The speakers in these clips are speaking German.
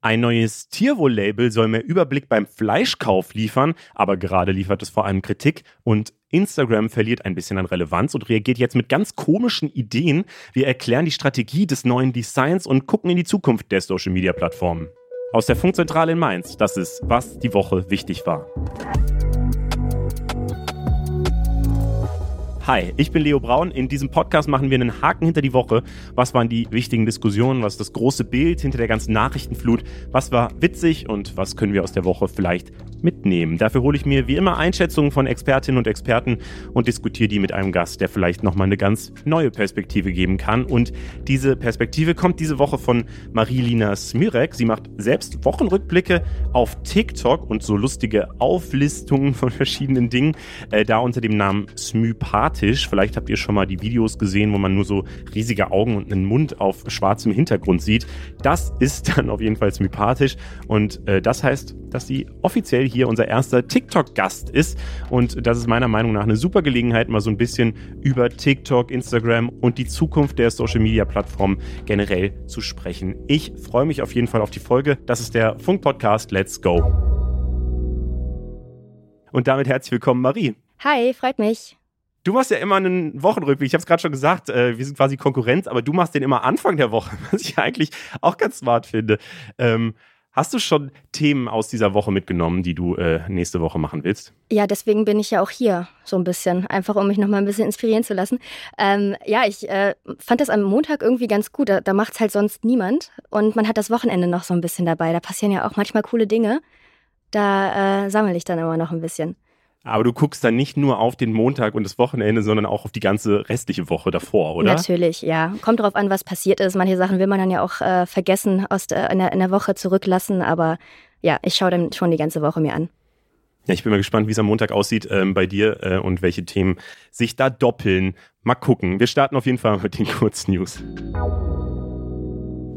Ein neues Tierwohl-Label soll mehr Überblick beim Fleischkauf liefern, aber gerade liefert es vor allem Kritik und Instagram verliert ein bisschen an Relevanz und reagiert jetzt mit ganz komischen Ideen. Wir erklären die Strategie des neuen Designs und gucken in die Zukunft der Social-Media-Plattformen. Aus der Funkzentrale in Mainz, das ist, was die Woche wichtig war. Hi, ich bin Leo Braun. In diesem Podcast machen wir einen Haken hinter die Woche. Was waren die wichtigen Diskussionen? Was ist das große Bild hinter der ganzen Nachrichtenflut? Was war witzig und was können wir aus der Woche vielleicht mitnehmen? Dafür hole ich mir wie immer Einschätzungen von Expertinnen und Experten und diskutiere die mit einem Gast, der vielleicht nochmal eine ganz neue Perspektive geben kann. Und diese Perspektive kommt diese Woche von Marilina Smirek. Sie macht selbst Wochenrückblicke auf TikTok und so lustige Auflistungen von verschiedenen Dingen, äh, da unter dem Namen Smypat dramatisch. Vielleicht habt ihr schon mal die Videos gesehen, wo man nur so riesige Augen und einen Mund auf schwarzem Hintergrund sieht. Das ist dann auf jeden Fall sympathisch und äh, das heißt, dass sie offiziell hier unser erster TikTok-Gast ist und das ist meiner Meinung nach eine super Gelegenheit, mal so ein bisschen über TikTok, Instagram und die Zukunft der Social-Media-Plattform generell zu sprechen. Ich freue mich auf jeden Fall auf die Folge. Das ist der Funk-Podcast Let's Go. Und damit herzlich willkommen, Marie. Hi, freut mich. Du machst ja immer einen Wochenrückblick. Ich habe es gerade schon gesagt, äh, wir sind quasi Konkurrenz, aber du machst den immer Anfang der Woche, was ich eigentlich auch ganz smart finde. Ähm, hast du schon Themen aus dieser Woche mitgenommen, die du äh, nächste Woche machen willst? Ja, deswegen bin ich ja auch hier so ein bisschen, einfach um mich nochmal ein bisschen inspirieren zu lassen. Ähm, ja, ich äh, fand das am Montag irgendwie ganz gut. Da, da macht es halt sonst niemand und man hat das Wochenende noch so ein bisschen dabei. Da passieren ja auch manchmal coole Dinge. Da äh, sammle ich dann immer noch ein bisschen. Aber du guckst dann nicht nur auf den Montag und das Wochenende, sondern auch auf die ganze restliche Woche davor, oder? Natürlich, ja. Kommt darauf an, was passiert ist. Manche Sachen will man dann ja auch äh, vergessen, aus der, in, der, in der Woche zurücklassen. Aber ja, ich schaue dann schon die ganze Woche mir an. Ja, ich bin mal gespannt, wie es am Montag aussieht ähm, bei dir äh, und welche Themen sich da doppeln. Mal gucken. Wir starten auf jeden Fall mit den Kurznews.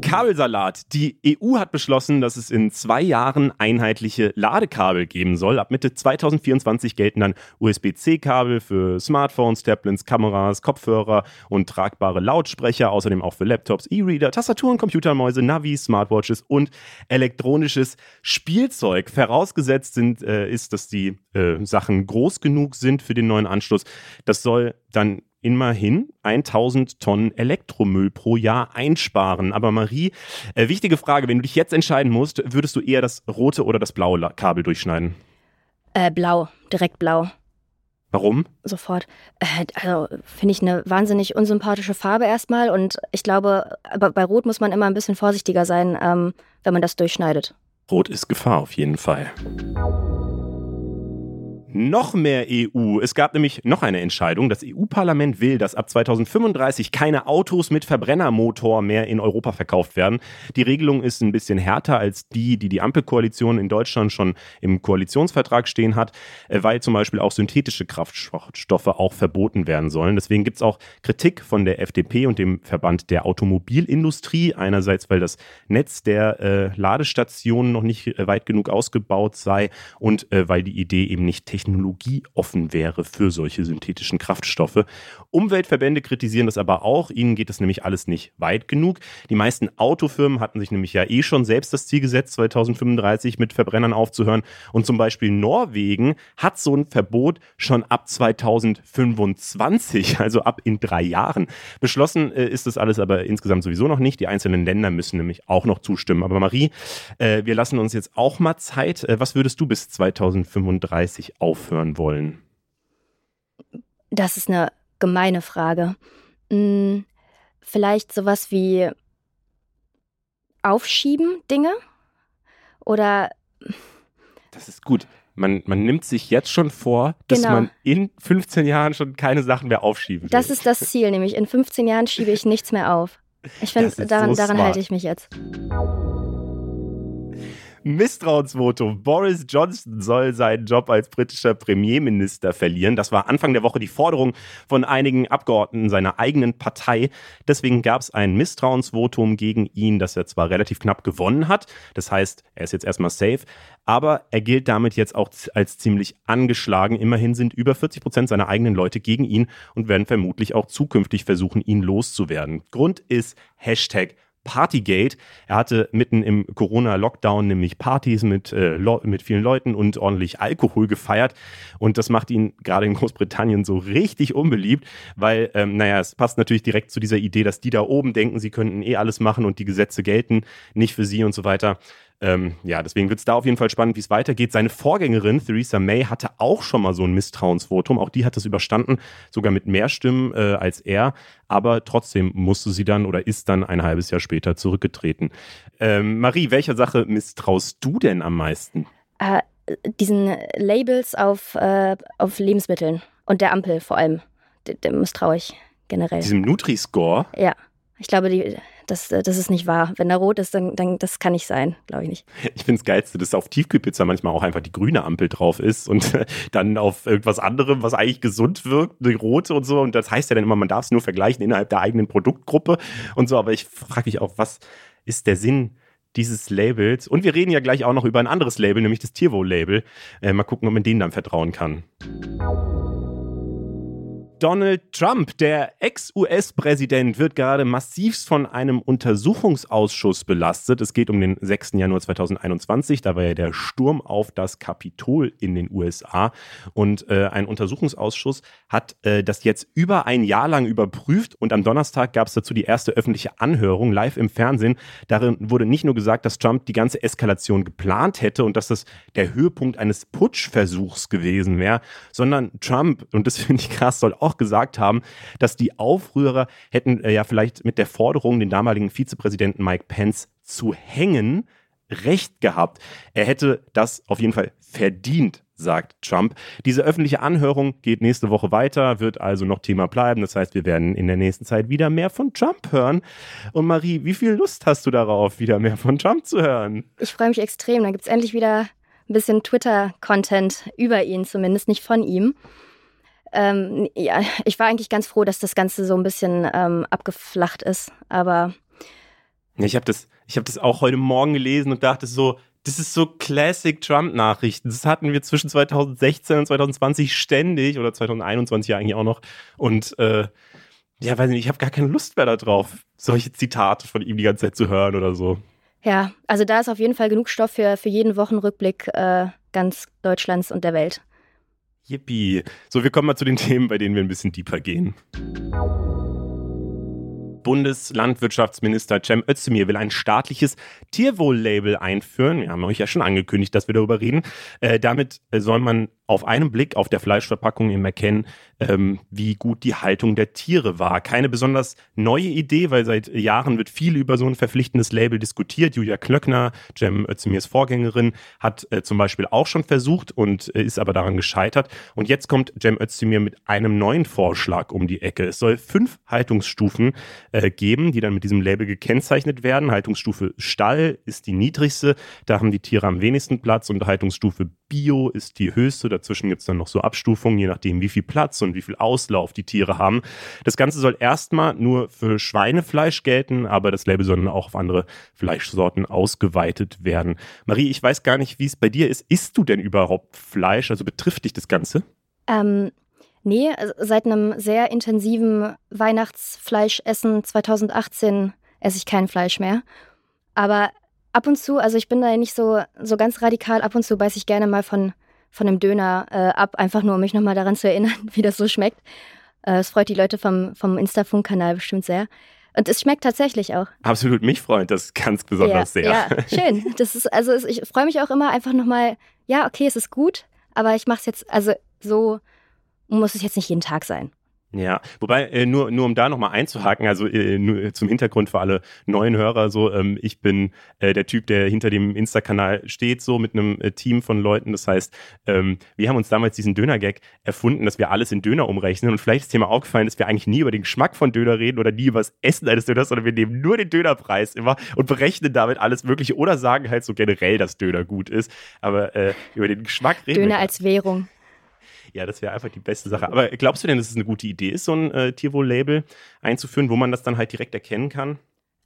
Kabelsalat. Die EU hat beschlossen, dass es in zwei Jahren einheitliche Ladekabel geben soll. Ab Mitte 2024 gelten dann USB-C-Kabel für Smartphones, Tablets, Kameras, Kopfhörer und tragbare Lautsprecher, außerdem auch für Laptops, E-Reader, Tastaturen, Computermäuse, Navis, Smartwatches und elektronisches Spielzeug. Vorausgesetzt sind, äh, ist, dass die äh, Sachen groß genug sind für den neuen Anschluss. Das soll dann immerhin 1000 Tonnen Elektromüll pro Jahr einsparen. Aber Marie, äh, wichtige Frage, wenn du dich jetzt entscheiden musst, würdest du eher das rote oder das blaue Kabel durchschneiden? Äh, blau, direkt blau. Warum? Sofort. Äh, also finde ich eine wahnsinnig unsympathische Farbe erstmal und ich glaube, bei Rot muss man immer ein bisschen vorsichtiger sein, ähm, wenn man das durchschneidet. Rot ist Gefahr auf jeden Fall noch mehr EU. Es gab nämlich noch eine Entscheidung. Das EU-Parlament will, dass ab 2035 keine Autos mit Verbrennermotor mehr in Europa verkauft werden. Die Regelung ist ein bisschen härter als die, die die Ampelkoalition in Deutschland schon im Koalitionsvertrag stehen hat, äh, weil zum Beispiel auch synthetische Kraftstoffe auch verboten werden sollen. Deswegen gibt es auch Kritik von der FDP und dem Verband der Automobilindustrie. Einerseits, weil das Netz der äh, Ladestationen noch nicht äh, weit genug ausgebaut sei und äh, weil die Idee eben nicht technisch technologieoffen wäre für solche synthetischen Kraftstoffe. Umweltverbände kritisieren das aber auch. Ihnen geht das nämlich alles nicht weit genug. Die meisten Autofirmen hatten sich nämlich ja eh schon selbst das Ziel gesetzt, 2035 mit Verbrennern aufzuhören. Und zum Beispiel Norwegen hat so ein Verbot schon ab 2025, also ab in drei Jahren. Beschlossen äh, ist das alles aber insgesamt sowieso noch nicht. Die einzelnen Länder müssen nämlich auch noch zustimmen. Aber Marie, äh, wir lassen uns jetzt auch mal Zeit. Äh, was würdest du bis 2035 auf aufhören wollen? Das ist eine gemeine Frage. Hm, vielleicht sowas wie aufschieben Dinge? Oder. Das ist gut. Man, man nimmt sich jetzt schon vor, dass genau. man in 15 Jahren schon keine Sachen mehr aufschieben will. Das ist das Ziel, nämlich in 15 Jahren schiebe ich nichts mehr auf. Ich finde, daran, so daran halte ich mich jetzt. Misstrauensvotum. Boris Johnson soll seinen Job als britischer Premierminister verlieren. Das war Anfang der Woche die Forderung von einigen Abgeordneten seiner eigenen Partei. Deswegen gab es ein Misstrauensvotum gegen ihn, das er zwar relativ knapp gewonnen hat. Das heißt, er ist jetzt erstmal safe. Aber er gilt damit jetzt auch als ziemlich angeschlagen. Immerhin sind über 40 Prozent seiner eigenen Leute gegen ihn und werden vermutlich auch zukünftig versuchen, ihn loszuwerden. Grund ist Hashtag Partygate. Er hatte mitten im Corona-Lockdown nämlich Partys mit, äh, mit vielen Leuten und ordentlich Alkohol gefeiert. Und das macht ihn gerade in Großbritannien so richtig unbeliebt, weil, ähm, naja, es passt natürlich direkt zu dieser Idee, dass die da oben denken, sie könnten eh alles machen und die Gesetze gelten nicht für sie und so weiter. Ähm, ja, deswegen wird es da auf jeden Fall spannend, wie es weitergeht. Seine Vorgängerin, Theresa May, hatte auch schon mal so ein Misstrauensvotum. Auch die hat es überstanden, sogar mit mehr Stimmen äh, als er. Aber trotzdem musste sie dann oder ist dann ein halbes Jahr später zurückgetreten. Ähm, Marie, welcher Sache misstraust du denn am meisten? Äh, diesen Labels auf, äh, auf Lebensmitteln und der Ampel vor allem. Dem misstraue ich generell. Diesem Nutri-Score? Ja. Ich glaube, die, das, das ist nicht wahr. Wenn da rot ist, dann, dann das kann nicht sein, glaube ich nicht. Ich finde es geilste, dass auf Tiefkühlpizza manchmal auch einfach die grüne Ampel drauf ist und dann auf irgendwas anderem, was eigentlich gesund wirkt, die rote und so. Und das heißt ja dann immer, man darf es nur vergleichen innerhalb der eigenen Produktgruppe und so. Aber ich frage mich auch, was ist der Sinn dieses Labels? Und wir reden ja gleich auch noch über ein anderes Label, nämlich das Tierwohl-Label. Äh, mal gucken, ob man denen dann vertrauen kann. Donald Trump, der Ex-US-Präsident, wird gerade massivst von einem Untersuchungsausschuss belastet. Es geht um den 6. Januar 2021. Da war ja der Sturm auf das Kapitol in den USA. Und äh, ein Untersuchungsausschuss hat äh, das jetzt über ein Jahr lang überprüft. Und am Donnerstag gab es dazu die erste öffentliche Anhörung live im Fernsehen. Darin wurde nicht nur gesagt, dass Trump die ganze Eskalation geplant hätte und dass das der Höhepunkt eines Putschversuchs gewesen wäre, sondern Trump, und das finde ich krass, soll auch auch gesagt haben, dass die Aufrührer hätten äh, ja vielleicht mit der Forderung, den damaligen Vizepräsidenten Mike Pence zu hängen, recht gehabt. Er hätte das auf jeden Fall verdient, sagt Trump. Diese öffentliche Anhörung geht nächste Woche weiter, wird also noch Thema bleiben. Das heißt, wir werden in der nächsten Zeit wieder mehr von Trump hören. Und Marie, wie viel Lust hast du darauf, wieder mehr von Trump zu hören? Ich freue mich extrem. Da gibt es endlich wieder ein bisschen Twitter-Content über ihn, zumindest nicht von ihm. Ähm, ja, ich war eigentlich ganz froh, dass das Ganze so ein bisschen ähm, abgeflacht ist, aber. Ich habe das, hab das auch heute Morgen gelesen und dachte so, das ist so Classic Trump-Nachrichten. Das hatten wir zwischen 2016 und 2020 ständig oder 2021 ja eigentlich auch noch. Und äh, ja, weiß nicht, ich habe gar keine Lust mehr darauf, solche Zitate von ihm die ganze Zeit zu hören oder so. Ja, also da ist auf jeden Fall genug Stoff für, für jeden Wochenrückblick äh, ganz Deutschlands und der Welt. Yippie. So, wir kommen mal zu den Themen, bei denen wir ein bisschen deeper gehen. Bundeslandwirtschaftsminister Cem Özdemir will ein staatliches Tierwohl-Label einführen. Wir haben euch ja schon angekündigt, dass wir darüber reden. Äh, damit soll man auf einen Blick auf der Fleischverpackung eben erkennen, ähm, wie gut die Haltung der Tiere war. Keine besonders neue Idee, weil seit Jahren wird viel über so ein verpflichtendes Label diskutiert. Julia Klöckner, Cem Özdemirs Vorgängerin, hat äh, zum Beispiel auch schon versucht und äh, ist aber daran gescheitert. Und jetzt kommt Cem Özdemir mit einem neuen Vorschlag um die Ecke. Es soll fünf Haltungsstufen äh, geben, die dann mit diesem Label gekennzeichnet werden. Haltungsstufe Stall ist die niedrigste, da haben die Tiere am wenigsten Platz und Haltungsstufe Bio ist die höchste. Dazwischen gibt es dann noch so Abstufungen, je nachdem, wie viel Platz und wie viel Auslauf die Tiere haben. Das Ganze soll erstmal nur für Schweinefleisch gelten, aber das Label soll dann auch auf andere Fleischsorten ausgeweitet werden. Marie, ich weiß gar nicht, wie es bei dir ist. Isst du denn überhaupt Fleisch? Also betrifft dich das Ganze? Ähm, nee, also seit einem sehr intensiven Weihnachtsfleischessen 2018 esse ich kein Fleisch mehr. Aber ab und zu, also ich bin da nicht so, so ganz radikal, ab und zu beiße ich gerne mal von, von einem Döner äh, ab, einfach nur um mich nochmal daran zu erinnern, wie das so schmeckt. Äh, es freut die Leute vom, vom Insta-Funk-Kanal bestimmt sehr. Und es schmeckt tatsächlich auch. Absolut, mich freut das ganz besonders ja, sehr. Ja, schön. Das ist, also ich freue mich auch immer einfach nochmal, ja, okay, es ist gut, aber ich mache es jetzt, also so muss es jetzt nicht jeden Tag sein. Ja, wobei, äh, nur, nur um da nochmal einzuhaken, also äh, nur zum Hintergrund für alle neuen Hörer, so, ähm, ich bin äh, der Typ, der hinter dem Insta-Kanal steht, so mit einem äh, Team von Leuten. Das heißt, ähm, wir haben uns damals diesen Döner-Gag erfunden, dass wir alles in Döner umrechnen und vielleicht ist dir mal aufgefallen, dass wir eigentlich nie über den Geschmack von Döner reden oder nie über das Essen eines Döners, sondern wir nehmen nur den Dönerpreis immer und berechnen damit alles Mögliche oder sagen halt so generell, dass Döner gut ist. Aber äh, über den Geschmack reden Döner wir. Döner als Währung. Ja, das wäre einfach die beste Sache. Aber glaubst du denn, dass es eine gute Idee ist, so ein äh, Tierwohl-Label einzuführen, wo man das dann halt direkt erkennen kann?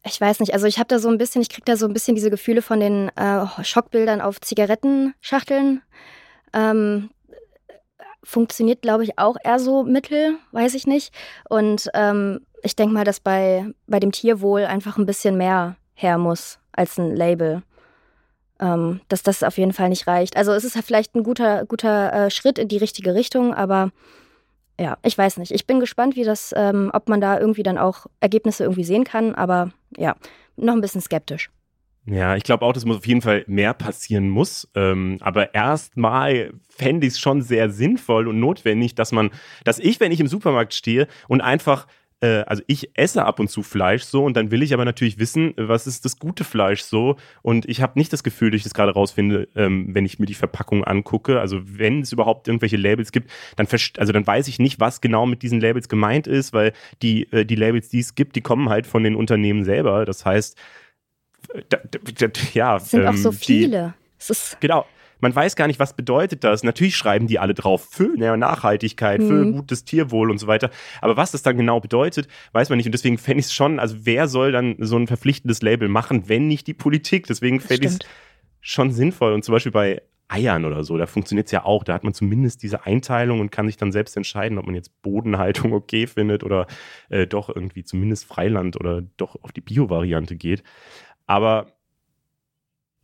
Ich weiß nicht, also ich habe da so ein bisschen, ich kriege da so ein bisschen diese Gefühle von den äh, Schockbildern auf Zigarettenschachteln. Ähm, funktioniert, glaube ich, auch eher so mittel, weiß ich nicht. Und ähm, ich denke mal, dass bei, bei dem Tierwohl einfach ein bisschen mehr her muss als ein Label. Ähm, dass das auf jeden Fall nicht reicht. Also es ist vielleicht ein guter, guter äh, Schritt in die richtige Richtung, aber ja, ich weiß nicht. Ich bin gespannt, wie das, ähm, ob man da irgendwie dann auch Ergebnisse irgendwie sehen kann, aber ja, noch ein bisschen skeptisch. Ja, ich glaube auch, dass muss auf jeden Fall mehr passieren muss. Ähm, aber erstmal fände ich es schon sehr sinnvoll und notwendig, dass man, dass ich, wenn ich im Supermarkt stehe und einfach äh, also ich esse ab und zu Fleisch so und dann will ich aber natürlich wissen, was ist das gute Fleisch so und ich habe nicht das Gefühl, dass ich das gerade rausfinde, ähm, wenn ich mir die Verpackung angucke. Also wenn es überhaupt irgendwelche Labels gibt, dann also dann weiß ich nicht, was genau mit diesen Labels gemeint ist, weil die äh, die Labels, die es gibt, die kommen halt von den Unternehmen selber. Das heißt, da, da, ja, es sind ähm, auch so viele. Die, genau man weiß gar nicht, was bedeutet das. Natürlich schreiben die alle drauf für Nachhaltigkeit, für mhm. gutes Tierwohl und so weiter. Aber was das dann genau bedeutet, weiß man nicht. Und deswegen fände ich es schon, also wer soll dann so ein verpflichtendes Label machen, wenn nicht die Politik? Deswegen fände ich es schon sinnvoll. Und zum Beispiel bei Eiern oder so, da funktioniert es ja auch. Da hat man zumindest diese Einteilung und kann sich dann selbst entscheiden, ob man jetzt Bodenhaltung okay findet oder äh, doch irgendwie zumindest Freiland oder doch auf die Bio-Variante geht. Aber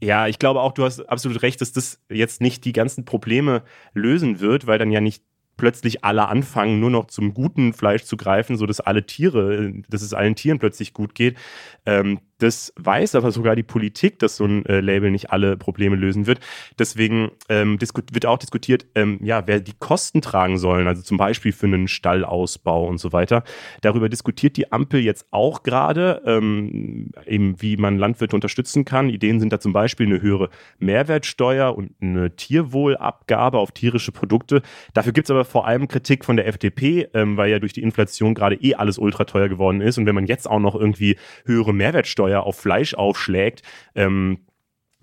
ja, ich glaube auch, du hast absolut recht, dass das jetzt nicht die ganzen Probleme lösen wird, weil dann ja nicht plötzlich alle anfangen, nur noch zum guten Fleisch zu greifen, so dass alle Tiere, dass es allen Tieren plötzlich gut geht. Ähm, das weiß aber sogar die Politik, dass so ein äh, Label nicht alle Probleme lösen wird. Deswegen ähm, wird auch diskutiert, ähm, ja, wer die Kosten tragen sollen, also zum Beispiel für einen Stallausbau und so weiter. Darüber diskutiert die Ampel jetzt auch gerade, ähm, eben wie man Landwirte unterstützen kann. Ideen sind da zum Beispiel eine höhere Mehrwertsteuer und eine Tierwohlabgabe auf tierische Produkte. Dafür gibt es aber vor allem Kritik von der FDP, ähm, weil ja durch die Inflation gerade eh alles ultra teuer geworden ist. Und wenn man jetzt auch noch irgendwie höhere Mehrwertsteuer Mehrwertsteuer auf Fleisch aufschlägt, ähm,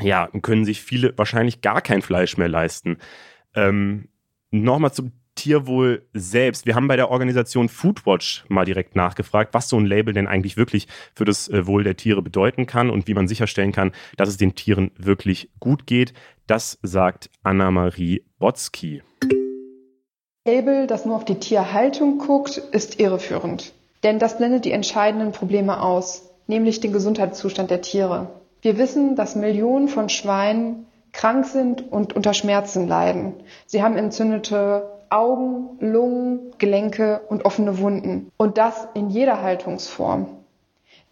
ja, können sich viele wahrscheinlich gar kein Fleisch mehr leisten. Ähm, Nochmal zum Tierwohl selbst. Wir haben bei der Organisation Foodwatch mal direkt nachgefragt, was so ein Label denn eigentlich wirklich für das äh, Wohl der Tiere bedeuten kann und wie man sicherstellen kann, dass es den Tieren wirklich gut geht. Das sagt Anna-Marie Botzki. Label, das nur auf die Tierhaltung guckt, ist irreführend. Denn das blendet die entscheidenden Probleme aus nämlich den Gesundheitszustand der Tiere. Wir wissen, dass Millionen von Schweinen krank sind und unter Schmerzen leiden. Sie haben entzündete Augen, Lungen, Gelenke und offene Wunden. Und das in jeder Haltungsform.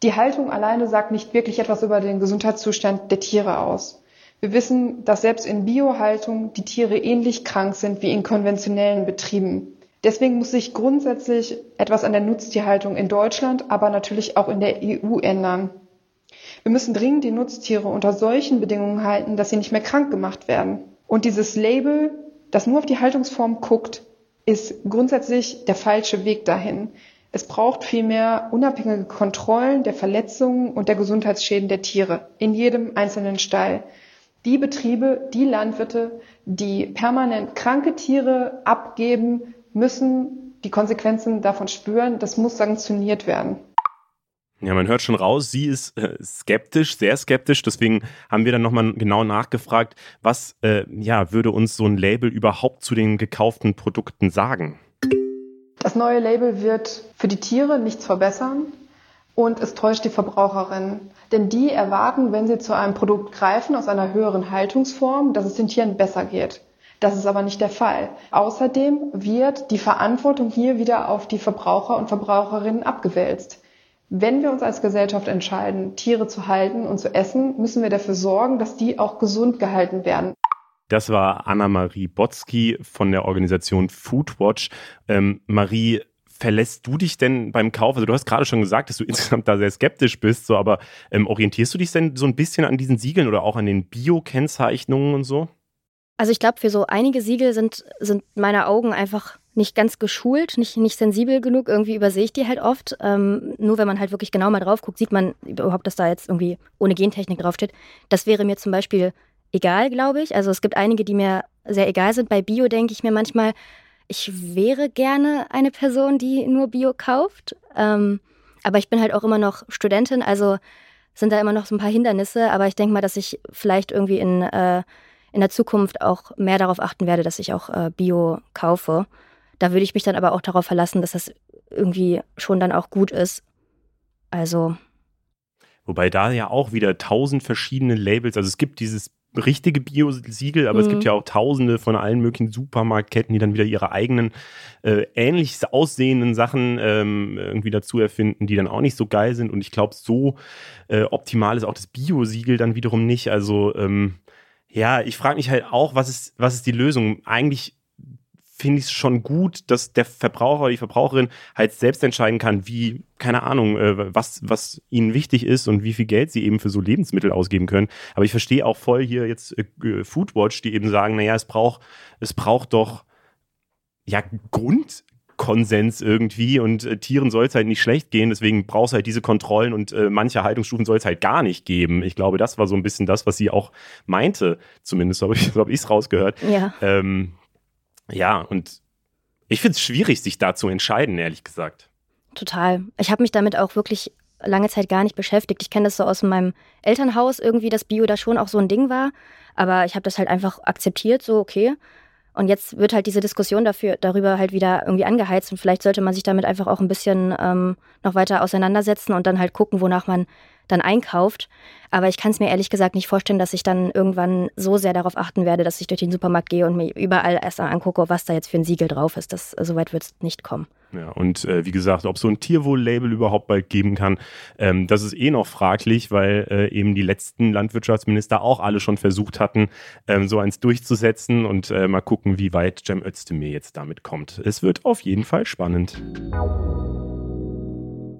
Die Haltung alleine sagt nicht wirklich etwas über den Gesundheitszustand der Tiere aus. Wir wissen, dass selbst in Biohaltung die Tiere ähnlich krank sind wie in konventionellen Betrieben. Deswegen muss sich grundsätzlich etwas an der Nutztierhaltung in Deutschland, aber natürlich auch in der EU ändern. Wir müssen dringend die Nutztiere unter solchen Bedingungen halten, dass sie nicht mehr krank gemacht werden. Und dieses Label, das nur auf die Haltungsform guckt, ist grundsätzlich der falsche Weg dahin. Es braucht vielmehr unabhängige Kontrollen der Verletzungen und der Gesundheitsschäden der Tiere in jedem einzelnen Stall. Die Betriebe, die Landwirte, die permanent kranke Tiere abgeben, müssen die Konsequenzen davon spüren. Das muss sanktioniert werden. Ja, man hört schon raus, sie ist äh, skeptisch, sehr skeptisch. Deswegen haben wir dann nochmal genau nachgefragt, was äh, ja, würde uns so ein Label überhaupt zu den gekauften Produkten sagen? Das neue Label wird für die Tiere nichts verbessern und es täuscht die Verbraucherinnen. Denn die erwarten, wenn sie zu einem Produkt greifen aus einer höheren Haltungsform, dass es den Tieren besser geht. Das ist aber nicht der Fall. Außerdem wird die Verantwortung hier wieder auf die Verbraucher und Verbraucherinnen abgewälzt. Wenn wir uns als Gesellschaft entscheiden, Tiere zu halten und zu essen, müssen wir dafür sorgen, dass die auch gesund gehalten werden. Das war Anna-Marie Botzki von der Organisation Foodwatch. Ähm, Marie, verlässt du dich denn beim Kauf? Also du hast gerade schon gesagt, dass du insgesamt da sehr skeptisch bist, so, aber ähm, orientierst du dich denn so ein bisschen an diesen Siegeln oder auch an den Bio-Kennzeichnungen und so? Also ich glaube, für so einige Siegel sind, sind meine Augen einfach nicht ganz geschult, nicht, nicht sensibel genug. Irgendwie übersehe ich die halt oft. Ähm, nur wenn man halt wirklich genau mal drauf guckt, sieht man überhaupt, dass da jetzt irgendwie ohne Gentechnik draufsteht. Das wäre mir zum Beispiel egal, glaube ich. Also es gibt einige, die mir sehr egal sind. Bei Bio denke ich mir manchmal, ich wäre gerne eine Person, die nur Bio kauft. Ähm, aber ich bin halt auch immer noch Studentin, also sind da immer noch so ein paar Hindernisse. Aber ich denke mal, dass ich vielleicht irgendwie in äh, in der Zukunft auch mehr darauf achten werde, dass ich auch äh, Bio kaufe. Da würde ich mich dann aber auch darauf verlassen, dass das irgendwie schon dann auch gut ist. Also. Wobei da ja auch wieder tausend verschiedene Labels, also es gibt dieses richtige Bio-Siegel, aber mhm. es gibt mhm. ja auch tausende von allen möglichen Supermarktketten, die dann wieder ihre eigenen äh, ähnlich aussehenden Sachen ähm, irgendwie dazu erfinden, die dann auch nicht so geil sind. Und ich glaube, so äh, optimal ist auch das Bio-Siegel dann wiederum nicht. Also ähm, ja, ich frage mich halt auch, was ist, was ist die Lösung? Eigentlich finde ich es schon gut, dass der Verbraucher oder die Verbraucherin halt selbst entscheiden kann, wie, keine Ahnung, äh, was, was ihnen wichtig ist und wie viel Geld sie eben für so Lebensmittel ausgeben können. Aber ich verstehe auch voll hier jetzt äh, Foodwatch, die eben sagen, naja, es braucht, es braucht doch ja Grundkonsens irgendwie und äh, Tieren soll es halt nicht schlecht gehen, deswegen brauchst du halt diese Kontrollen und äh, manche Haltungsstufen soll es halt gar nicht geben. Ich glaube, das war so ein bisschen das, was sie auch meinte, zumindest habe ich es hab rausgehört. Ja. Ähm, ja, und ich finde es schwierig, sich da zu entscheiden, ehrlich gesagt. Total. Ich habe mich damit auch wirklich lange Zeit gar nicht beschäftigt. Ich kenne das so aus meinem Elternhaus irgendwie, dass Bio da schon auch so ein Ding war. Aber ich habe das halt einfach akzeptiert, so okay. Und jetzt wird halt diese Diskussion dafür, darüber halt wieder irgendwie angeheizt. Und vielleicht sollte man sich damit einfach auch ein bisschen ähm, noch weiter auseinandersetzen und dann halt gucken, wonach man dann einkauft. Aber ich kann es mir ehrlich gesagt nicht vorstellen, dass ich dann irgendwann so sehr darauf achten werde, dass ich durch den Supermarkt gehe und mir überall erst angucke, was da jetzt für ein Siegel drauf ist. Das, so weit wird es nicht kommen. Ja, und äh, wie gesagt, ob so ein Tierwohl-Label überhaupt bald geben kann, ähm, das ist eh noch fraglich, weil äh, eben die letzten Landwirtschaftsminister auch alle schon versucht hatten, ähm, so eins durchzusetzen und äh, mal gucken, wie weit Cem Özdemir jetzt damit kommt. Es wird auf jeden Fall spannend.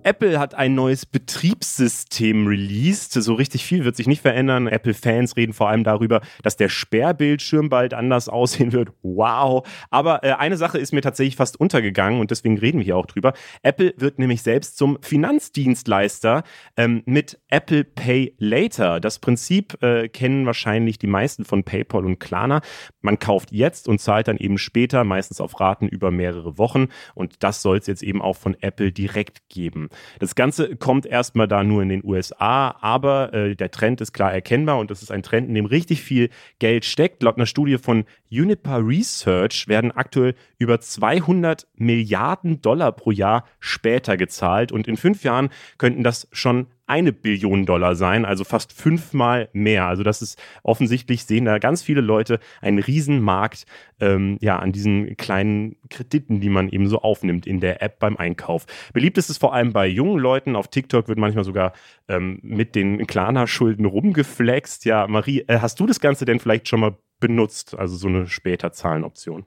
Apple hat ein neues Betriebssystem released. So richtig viel wird sich nicht verändern. Apple-Fans reden vor allem darüber, dass der Sperrbildschirm bald anders aussehen wird. Wow. Aber äh, eine Sache ist mir tatsächlich fast untergegangen und deswegen reden wir hier auch drüber. Apple wird nämlich selbst zum Finanzdienstleister ähm, mit Apple Pay Later. Das Prinzip äh, kennen wahrscheinlich die meisten von PayPal und Klarna. Man kauft jetzt und zahlt dann eben später, meistens auf Raten über mehrere Wochen. Und das soll es jetzt eben auch von Apple direkt geben. Das Ganze kommt erstmal da nur in den USA, aber äh, der Trend ist klar erkennbar und das ist ein Trend, in dem richtig viel Geld steckt. Laut einer Studie von Uniper Research werden aktuell über 200 Milliarden Dollar pro Jahr später gezahlt und in fünf Jahren könnten das schon eine Billion Dollar sein, also fast fünfmal mehr. Also das ist offensichtlich, sehen da ganz viele Leute einen Riesenmarkt ähm, ja, an diesen kleinen Krediten, die man eben so aufnimmt in der App beim Einkauf. Beliebt ist es vor allem bei jungen Leuten. Auf TikTok wird manchmal sogar ähm, mit den Klarna-Schulden rumgeflext. Ja, Marie, äh, hast du das Ganze denn vielleicht schon mal benutzt, also so eine später Zahlenoption?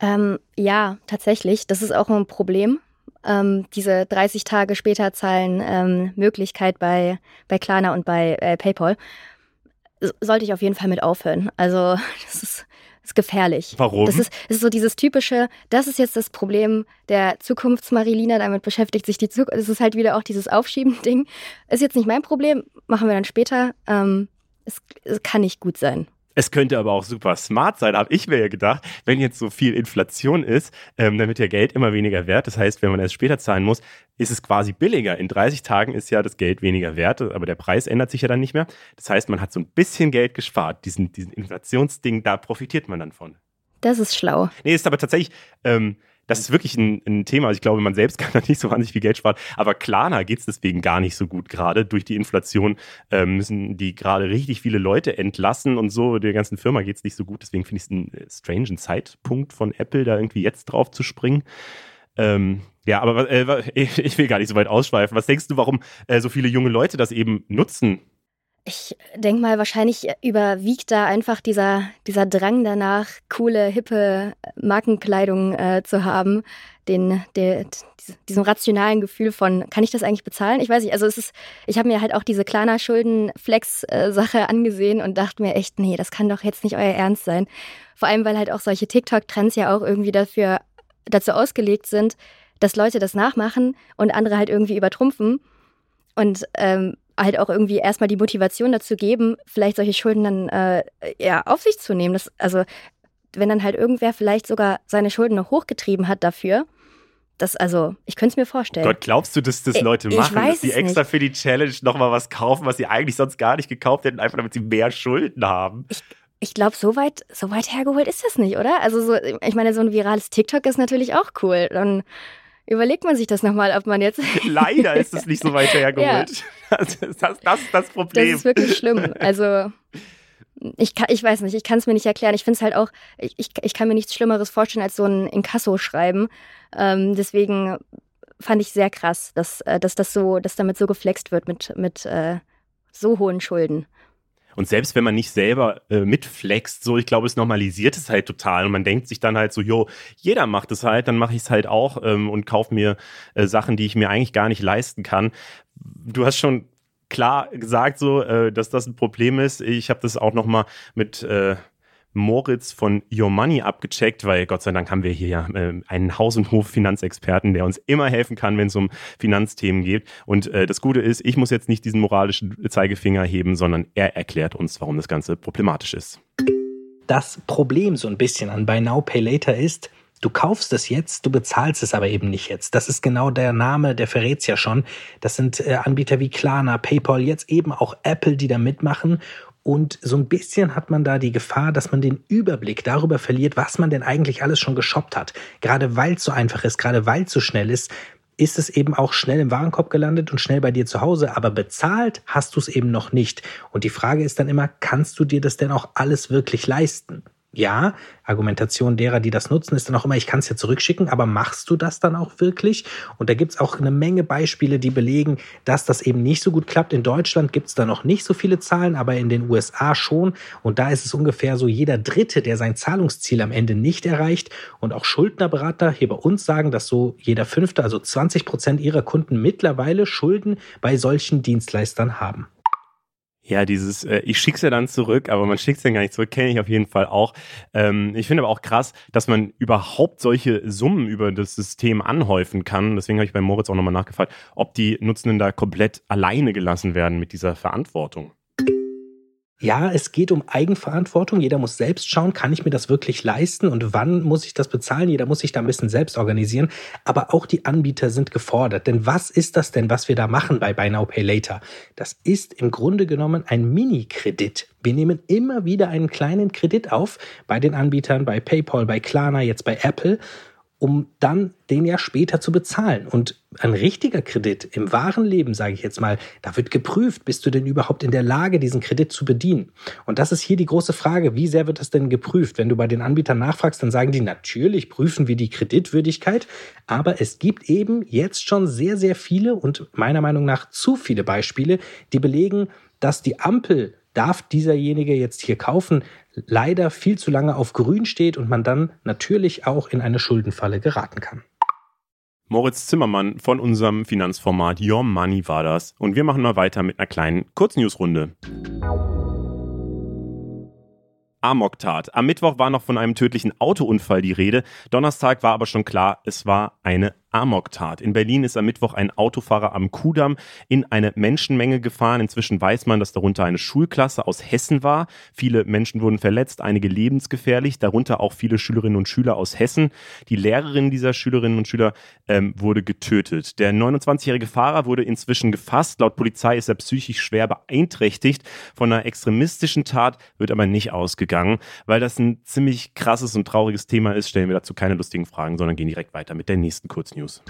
Ähm, ja, tatsächlich. Das ist auch ein Problem ähm, diese 30 Tage später zahlen ähm, Möglichkeit bei, bei Klarna und bei äh, PayPal, sollte ich auf jeden Fall mit aufhören. Also das ist, ist gefährlich. Warum? Das ist, das ist so dieses typische, das ist jetzt das Problem der Zukunftsmarilina, damit beschäftigt sich die Zukunft. Es ist halt wieder auch dieses Aufschieben-Ding. Ist jetzt nicht mein Problem, machen wir dann später. Ähm, es, es kann nicht gut sein. Es könnte aber auch super smart sein, habe ich mir ja gedacht, wenn jetzt so viel Inflation ist, ähm, dann wird ja Geld immer weniger wert. Das heißt, wenn man erst später zahlen muss, ist es quasi billiger. In 30 Tagen ist ja das Geld weniger wert, aber der Preis ändert sich ja dann nicht mehr. Das heißt, man hat so ein bisschen Geld gespart. Diesen, diesen Inflationsding, da profitiert man dann von. Das ist schlau. Nee, ist aber tatsächlich, ähm, das ist wirklich ein, ein, Thema. Ich glaube, man selbst kann da nicht so wahnsinnig viel Geld sparen. Aber Klarna geht es deswegen gar nicht so gut gerade. Durch die Inflation äh, müssen die gerade richtig viele Leute entlassen und so. Der ganzen Firma geht es nicht so gut. Deswegen finde ich es einen äh, strangen Zeitpunkt von Apple, da irgendwie jetzt drauf zu springen. Ähm, ja, aber äh, ich will gar nicht so weit ausschweifen. Was denkst du, warum äh, so viele junge Leute das eben nutzen? Ich denke mal, wahrscheinlich überwiegt da einfach dieser, dieser Drang danach, coole, hippe Markenkleidung äh, zu haben, den, der, diesem rationalen Gefühl von, kann ich das eigentlich bezahlen? Ich weiß nicht, also es ist, ich habe mir halt auch diese Klarna-Schulden-Flex-Sache angesehen und dachte mir echt, nee, das kann doch jetzt nicht euer Ernst sein. Vor allem, weil halt auch solche TikTok-Trends ja auch irgendwie dafür, dazu ausgelegt sind, dass Leute das nachmachen und andere halt irgendwie übertrumpfen. Und ähm, halt auch irgendwie erstmal die Motivation dazu geben, vielleicht solche Schulden dann äh, ja, auf sich zu nehmen. Das, also wenn dann halt irgendwer vielleicht sogar seine Schulden noch hochgetrieben hat dafür, das, also, ich könnte es mir vorstellen. Gott, glaubst du, dass das Leute machen, dass die extra nicht. für die Challenge nochmal was kaufen, was sie eigentlich sonst gar nicht gekauft hätten, einfach damit sie mehr Schulden haben? Ich, ich glaube, so weit, so weit hergeholt ist das nicht, oder? Also, so, ich meine, so ein virales TikTok ist natürlich auch cool. Dann überlegt man sich das nochmal, ob man jetzt. Leider ist es nicht so weit hergeholt. Ja. Das, ist das, das das Problem. Das ist wirklich schlimm. Also ich, kann, ich weiß nicht, ich kann es mir nicht erklären. Ich finde es halt auch, ich, ich kann mir nichts Schlimmeres vorstellen als so ein Inkasso-Schreiben. Ähm, deswegen fand ich sehr krass, dass, äh, dass das so, dass damit so geflext wird mit, mit äh, so hohen Schulden. Und selbst wenn man nicht selber äh, mitflext, so ich glaube, es normalisiert es halt total und man denkt sich dann halt so, jo, jeder macht es halt, dann mache ich es halt auch ähm, und kaufe mir äh, Sachen, die ich mir eigentlich gar nicht leisten kann. Du hast schon klar gesagt, so, äh, dass das ein Problem ist. Ich habe das auch noch mal mit äh, Moritz von Your Money abgecheckt, weil Gott sei Dank haben wir hier ja äh, einen Haus- und Hof-Finanzexperten, der uns immer helfen kann, wenn es um Finanzthemen geht. Und äh, das Gute ist, ich muss jetzt nicht diesen moralischen Zeigefinger heben, sondern er erklärt uns, warum das Ganze problematisch ist. Das Problem so ein bisschen an Buy Now Pay Later ist, Du kaufst es jetzt, du bezahlst es aber eben nicht jetzt. Das ist genau der Name, der verrät's ja schon. Das sind äh, Anbieter wie Klarna, PayPal, jetzt eben auch Apple, die da mitmachen. Und so ein bisschen hat man da die Gefahr, dass man den Überblick darüber verliert, was man denn eigentlich alles schon geshoppt hat. Gerade weil es so einfach ist, gerade weil es so schnell ist, ist es eben auch schnell im Warenkorb gelandet und schnell bei dir zu Hause, aber bezahlt hast du es eben noch nicht. Und die Frage ist dann immer, kannst du dir das denn auch alles wirklich leisten? Ja, Argumentation derer, die das nutzen, ist dann auch immer, ich kann es ja zurückschicken, aber machst du das dann auch wirklich? Und da gibt's auch eine Menge Beispiele, die belegen, dass das eben nicht so gut klappt. In Deutschland gibt's da noch nicht so viele Zahlen, aber in den USA schon. Und da ist es ungefähr so jeder Dritte, der sein Zahlungsziel am Ende nicht erreicht. Und auch Schuldnerberater hier bei uns sagen, dass so jeder Fünfte, also 20 Prozent ihrer Kunden mittlerweile Schulden bei solchen Dienstleistern haben. Ja, dieses, äh, ich schick's ja dann zurück, aber man schickt's dann gar nicht zurück, kenne ich auf jeden Fall auch. Ähm, ich finde aber auch krass, dass man überhaupt solche Summen über das System anhäufen kann. Deswegen habe ich bei Moritz auch nochmal nachgefragt, ob die Nutzenden da komplett alleine gelassen werden mit dieser Verantwortung. Ja, es geht um Eigenverantwortung. Jeder muss selbst schauen, kann ich mir das wirklich leisten und wann muss ich das bezahlen? Jeder muss sich da ein bisschen selbst organisieren. Aber auch die Anbieter sind gefordert. Denn was ist das denn, was wir da machen bei Buy Now Pay Later? Das ist im Grunde genommen ein Mini-Kredit. Wir nehmen immer wieder einen kleinen Kredit auf bei den Anbietern, bei PayPal, bei Klarna, jetzt bei Apple um dann den ja später zu bezahlen. Und ein richtiger Kredit im wahren Leben, sage ich jetzt mal, da wird geprüft, bist du denn überhaupt in der Lage, diesen Kredit zu bedienen? Und das ist hier die große Frage, wie sehr wird das denn geprüft? Wenn du bei den Anbietern nachfragst, dann sagen die, natürlich prüfen wir die Kreditwürdigkeit, aber es gibt eben jetzt schon sehr, sehr viele und meiner Meinung nach zu viele Beispiele, die belegen, dass die Ampel darf dieserjenige jetzt hier kaufen, leider viel zu lange auf grün steht und man dann natürlich auch in eine Schuldenfalle geraten kann. Moritz Zimmermann von unserem Finanzformat Your Money war das. Und wir machen mal weiter mit einer kleinen Kurznewsrunde. Amok-Tat. Am Mittwoch war noch von einem tödlichen Autounfall die Rede. Donnerstag war aber schon klar, es war eine Amok-Tat. In Berlin ist am Mittwoch ein Autofahrer am Kudamm in eine Menschenmenge gefahren. Inzwischen weiß man, dass darunter eine Schulklasse aus Hessen war. Viele Menschen wurden verletzt, einige lebensgefährlich, darunter auch viele Schülerinnen und Schüler aus Hessen. Die Lehrerin dieser Schülerinnen und Schüler ähm, wurde getötet. Der 29-jährige Fahrer wurde inzwischen gefasst. Laut Polizei ist er psychisch schwer beeinträchtigt. Von einer extremistischen Tat wird aber nicht ausgegangen. Weil das ein ziemlich krasses und trauriges Thema ist, stellen wir dazu keine lustigen Fragen, sondern gehen direkt weiter mit der nächsten Kurznews. News.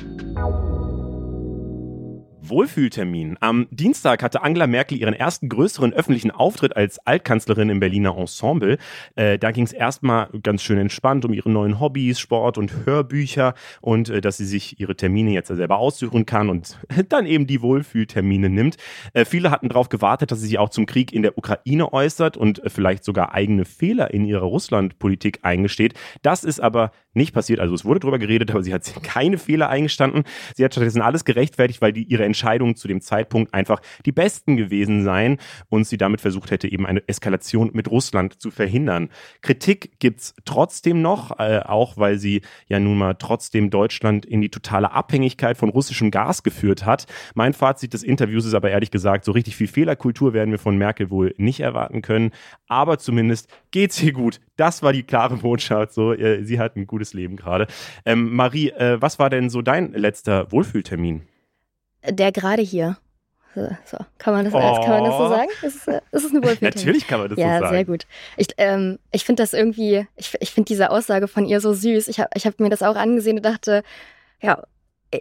Wohlfühltermin. Am Dienstag hatte Angela Merkel ihren ersten größeren öffentlichen Auftritt als Altkanzlerin im Berliner Ensemble. Äh, da ging es erstmal ganz schön entspannt um ihre neuen Hobbys, Sport und Hörbücher und äh, dass sie sich ihre Termine jetzt selber aussuchen kann und dann eben die Wohlfühltermine nimmt. Äh, viele hatten darauf gewartet, dass sie sich auch zum Krieg in der Ukraine äußert und äh, vielleicht sogar eigene Fehler in ihrer Russlandpolitik eingesteht. Das ist aber nicht passiert. Also es wurde darüber geredet, aber sie hat keine Fehler eingestanden. Sie hat stattdessen alles gerechtfertigt, weil die ihre Entscheidungen zu dem Zeitpunkt einfach die besten gewesen seien und sie damit versucht hätte, eben eine Eskalation mit Russland zu verhindern. Kritik gibt's trotzdem noch, äh, auch weil sie ja nun mal trotzdem Deutschland in die totale Abhängigkeit von russischem Gas geführt hat. Mein Fazit des Interviews ist aber ehrlich gesagt, so richtig viel Fehlerkultur werden wir von Merkel wohl nicht erwarten können. Aber zumindest geht's hier gut. Das war die klare Botschaft. So, äh, sie hat ein gutes Leben gerade. Ähm, Marie, äh, was war denn so dein letzter Wohlfühltermin? Der gerade hier. So, kann man das, oh. kann man das so sagen? Ist es, ist es eine Wohlfühltermin? Natürlich kann man das ja, so sagen. Ja, sehr gut. Ich, ähm, ich finde das irgendwie, ich, ich finde diese Aussage von ihr so süß. Ich habe ich hab mir das auch angesehen und dachte, ja,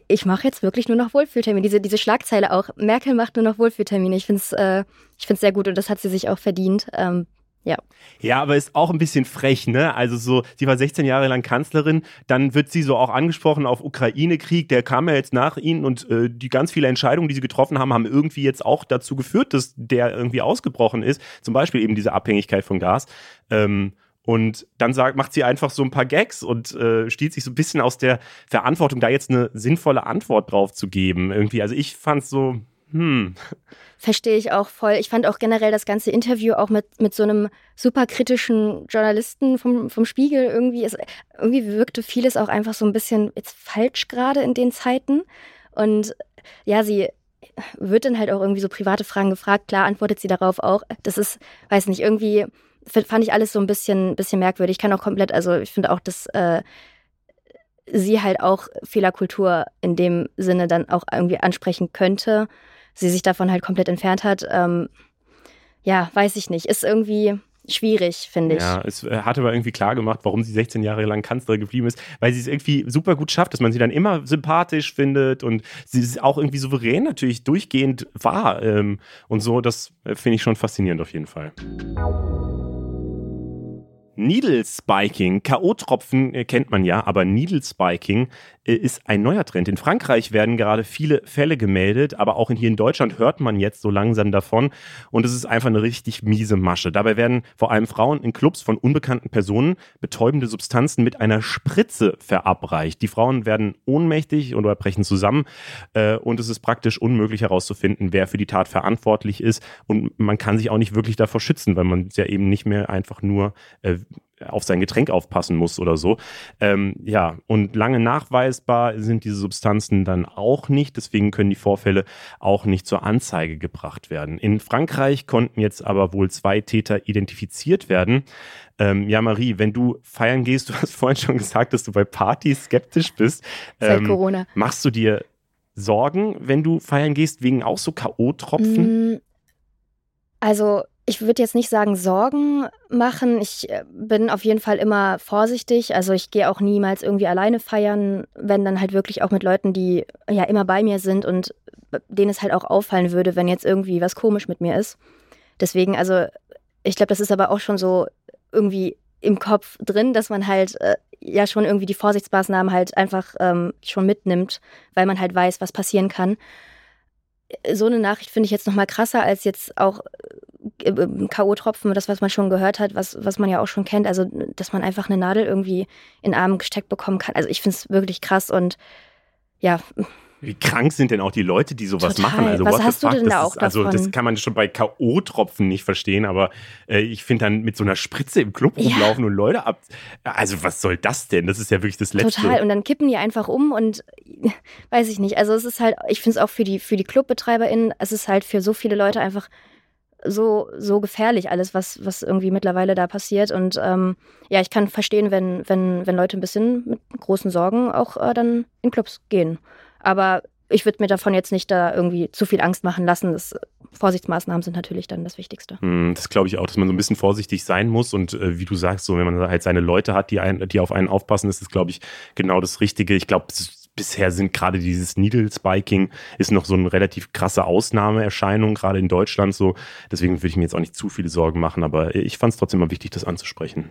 ich mache jetzt wirklich nur noch Wohlfühltermine. Diese, diese Schlagzeile auch, Merkel macht nur noch Wohlfühltermine. Ich finde es äh, sehr gut und das hat sie sich auch verdient. Ähm, ja. Ja, aber ist auch ein bisschen frech, ne? Also so, sie war 16 Jahre lang Kanzlerin, dann wird sie so auch angesprochen auf Ukraine-Krieg, der kam ja jetzt nach ihnen und äh, die ganz viele Entscheidungen, die sie getroffen haben, haben irgendwie jetzt auch dazu geführt, dass der irgendwie ausgebrochen ist. Zum Beispiel eben diese Abhängigkeit von Gas. Ähm, und dann sagt, macht sie einfach so ein paar Gags und äh, stiehlt sich so ein bisschen aus der Verantwortung, da jetzt eine sinnvolle Antwort drauf zu geben. Irgendwie, also ich fand es so, hm. Verstehe ich auch voll. Ich fand auch generell das ganze Interview auch mit, mit so einem super kritischen Journalisten vom, vom Spiegel irgendwie. Es, irgendwie wirkte vieles auch einfach so ein bisschen jetzt falsch gerade in den Zeiten. Und ja, sie wird dann halt auch irgendwie so private Fragen gefragt. Klar antwortet sie darauf auch. Das ist, weiß nicht, irgendwie fand ich alles so ein bisschen, bisschen merkwürdig. Ich kann auch komplett, also ich finde auch, dass äh, sie halt auch Fehlerkultur in dem Sinne dann auch irgendwie ansprechen könnte. Sie sich davon halt komplett entfernt hat. Ähm, ja, weiß ich nicht. Ist irgendwie schwierig, finde ich. Ja, es äh, hat aber irgendwie klar gemacht, warum sie 16 Jahre lang Kanzlerin geblieben ist, weil sie es irgendwie super gut schafft, dass man sie dann immer sympathisch findet und sie ist auch irgendwie souverän natürlich durchgehend war. Ähm, und so, das äh, finde ich schon faszinierend auf jeden Fall. Needle Spiking, K.O.-Tropfen äh, kennt man ja, aber Needle Spiking äh, ist ein neuer Trend. In Frankreich werden gerade viele Fälle gemeldet, aber auch hier in Deutschland hört man jetzt so langsam davon. Und es ist einfach eine richtig miese Masche. Dabei werden vor allem Frauen in Clubs von unbekannten Personen betäubende Substanzen mit einer Spritze verabreicht. Die Frauen werden ohnmächtig oder brechen zusammen. Äh, und es ist praktisch unmöglich herauszufinden, wer für die Tat verantwortlich ist. Und man kann sich auch nicht wirklich davor schützen, weil man ja eben nicht mehr einfach nur auf sein Getränk aufpassen muss oder so. Ähm, ja, und lange nachweisbar sind diese Substanzen dann auch nicht. Deswegen können die Vorfälle auch nicht zur Anzeige gebracht werden. In Frankreich konnten jetzt aber wohl zwei Täter identifiziert werden. Ähm, ja, Marie, wenn du feiern gehst, du hast vorhin schon gesagt, dass du bei Partys skeptisch bist. Seit ähm, Corona. Machst du dir Sorgen, wenn du feiern gehst, wegen auch so K.O.-Tropfen? Mm, also ich würde jetzt nicht sagen Sorgen machen. Ich äh, bin auf jeden Fall immer vorsichtig. Also ich gehe auch niemals irgendwie alleine feiern, wenn dann halt wirklich auch mit Leuten, die ja immer bei mir sind und äh, denen es halt auch auffallen würde, wenn jetzt irgendwie was komisch mit mir ist. Deswegen, also ich glaube, das ist aber auch schon so irgendwie im Kopf drin, dass man halt äh, ja schon irgendwie die Vorsichtsmaßnahmen halt einfach ähm, schon mitnimmt, weil man halt weiß, was passieren kann. So eine Nachricht finde ich jetzt noch mal krasser als jetzt auch äh, äh, K.O.-Tropfen, das, was man schon gehört hat, was, was man ja auch schon kennt, also dass man einfach eine Nadel irgendwie in den Arm gesteckt bekommen kann. Also ich finde es wirklich krass und ja. Wie krank sind denn auch die Leute, die sowas Total. machen? Also, was hast du denn da auch ist, Also das kann man schon bei K.O.-Tropfen nicht verstehen, aber äh, ich finde dann mit so einer Spritze im Club ja. rumlaufen und Leute ab. Also was soll das denn? Das ist ja wirklich das Letzte. Total. Und dann kippen die einfach um und weiß ich nicht. Also es ist halt, ich finde es auch für die, für die ClubbetreiberInnen, es ist halt für so viele Leute einfach so, so gefährlich, alles, was, was irgendwie mittlerweile da passiert. Und ähm, ja, ich kann verstehen, wenn, wenn, wenn Leute ein bisschen mit großen Sorgen auch äh, dann in Clubs gehen. Aber ich würde mir davon jetzt nicht da irgendwie zu viel Angst machen lassen. Das, Vorsichtsmaßnahmen sind natürlich dann das Wichtigste. Hm, das glaube ich auch, dass man so ein bisschen vorsichtig sein muss. Und äh, wie du sagst, so wenn man halt seine Leute hat, die, ein, die auf einen aufpassen, ist das, glaube ich, genau das Richtige. Ich glaube, bisher sind gerade dieses Needle Spiking ist noch so eine relativ krasse Ausnahmeerscheinung, gerade in Deutschland so. Deswegen würde ich mir jetzt auch nicht zu viele Sorgen machen, aber ich fand es trotzdem mal wichtig, das anzusprechen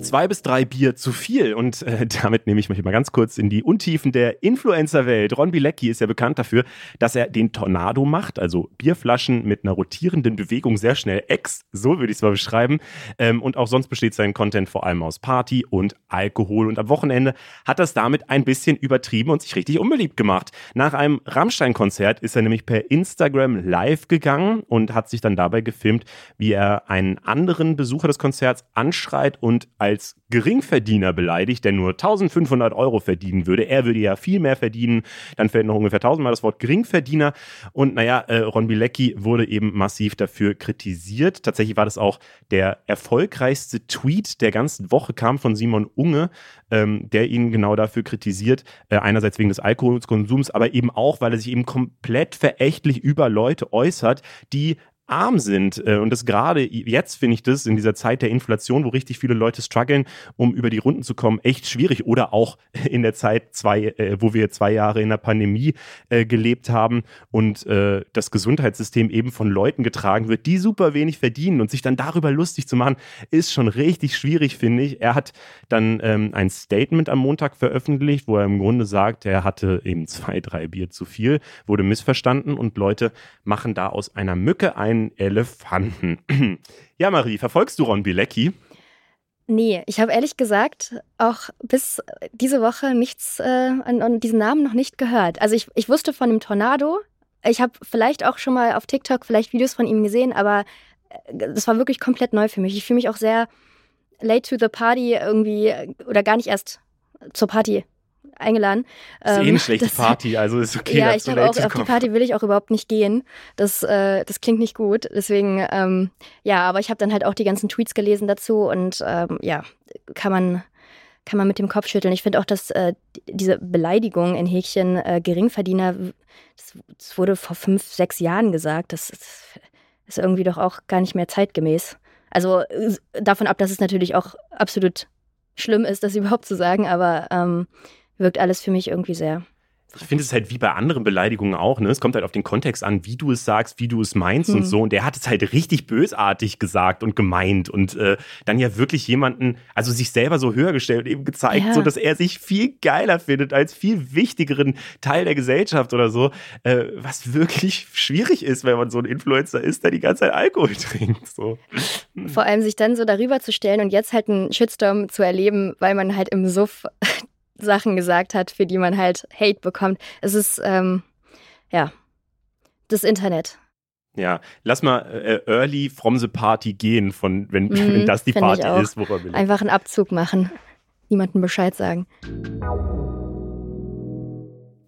zwei bis drei Bier zu viel. Und äh, damit nehme ich mich mal ganz kurz in die Untiefen der Influencer-Welt. Ron Bilecki ist ja bekannt dafür, dass er den Tornado macht, also Bierflaschen mit einer rotierenden Bewegung sehr schnell ex, so würde ich es mal beschreiben. Ähm, und auch sonst besteht sein Content vor allem aus Party und Alkohol. Und am Wochenende hat das damit ein bisschen übertrieben und sich richtig unbeliebt gemacht. Nach einem Rammstein-Konzert ist er nämlich per Instagram live gegangen und hat sich dann dabei gefilmt, wie er einen anderen Besucher des Konzerts anschreit und als als Geringverdiener beleidigt, der nur 1500 Euro verdienen würde. Er würde ja viel mehr verdienen. Dann fällt noch ungefähr tausendmal das Wort Geringverdiener. Und naja, äh, Ron Bilecki wurde eben massiv dafür kritisiert. Tatsächlich war das auch der erfolgreichste Tweet der ganzen Woche, kam von Simon Unge, ähm, der ihn genau dafür kritisiert. Äh, einerseits wegen des Alkoholkonsums, aber eben auch, weil er sich eben komplett verächtlich über Leute äußert, die arm sind. Äh, und das gerade jetzt finde ich das in dieser Zeit der Inflation, wo richtig viele Leute strugglen, um über die Runden zu kommen, echt schwierig. Oder auch in der Zeit, zwei, äh, wo wir zwei Jahre in der Pandemie äh, gelebt haben und das Gesundheitssystem eben von Leuten getragen wird, die super wenig verdienen und sich dann darüber lustig zu machen, ist schon richtig schwierig, finde ich. Er hat dann ähm, ein Statement am Montag veröffentlicht, wo er im Grunde sagt, er hatte eben zwei, drei Bier zu viel, wurde missverstanden und Leute machen da aus einer Mücke einen Elefanten. ja, Marie, verfolgst du Ron Bilecki? Nee, ich habe ehrlich gesagt auch bis diese Woche nichts äh, an, an, diesen Namen noch nicht gehört. Also ich, ich wusste von dem Tornado. Ich habe vielleicht auch schon mal auf TikTok vielleicht Videos von ihm gesehen, aber äh, das war wirklich komplett neu für mich. Ich fühle mich auch sehr late to the party irgendwie oder gar nicht erst zur Party eingeladen. Das ist eh eine ähm, schlechte das, Party, also ist okay. Ja, ich glaube auch, auf die Party will ich auch überhaupt nicht gehen. Das, äh, das klingt nicht gut. Deswegen, ähm, ja, aber ich habe dann halt auch die ganzen Tweets gelesen dazu und ähm, ja, kann man kann man mit dem Kopf schütteln. Ich finde auch, dass äh, diese Beleidigung in Häkchen äh, Geringverdiener, das, das, wurde vor fünf, sechs Jahren gesagt. Das, das ist irgendwie doch auch gar nicht mehr zeitgemäß. Also davon ab, dass es natürlich auch absolut schlimm ist, das überhaupt zu sagen, aber ähm, wirkt alles für mich irgendwie sehr ich finde es halt wie bei anderen Beleidigungen auch, ne? Es kommt halt auf den Kontext an, wie du es sagst, wie du es meinst hm. und so. Und der hat es halt richtig bösartig gesagt und gemeint und äh, dann ja wirklich jemanden, also sich selber so höher gestellt und eben gezeigt, ja. so dass er sich viel geiler findet als viel wichtigeren Teil der Gesellschaft oder so. Äh, was wirklich schwierig ist, wenn man so ein Influencer ist, der die ganze Zeit Alkohol trinkt. So. Vor allem sich dann so darüber zu stellen und jetzt halt einen Shitstorm zu erleben, weil man halt im Suff Sachen gesagt hat, für die man halt Hate bekommt. Es ist, ähm, ja, das Internet. Ja, lass mal äh, early from the party gehen, von, wenn, mm, wenn das die Party ist, worüber wir Einfach einen Abzug machen. Niemandem Bescheid sagen.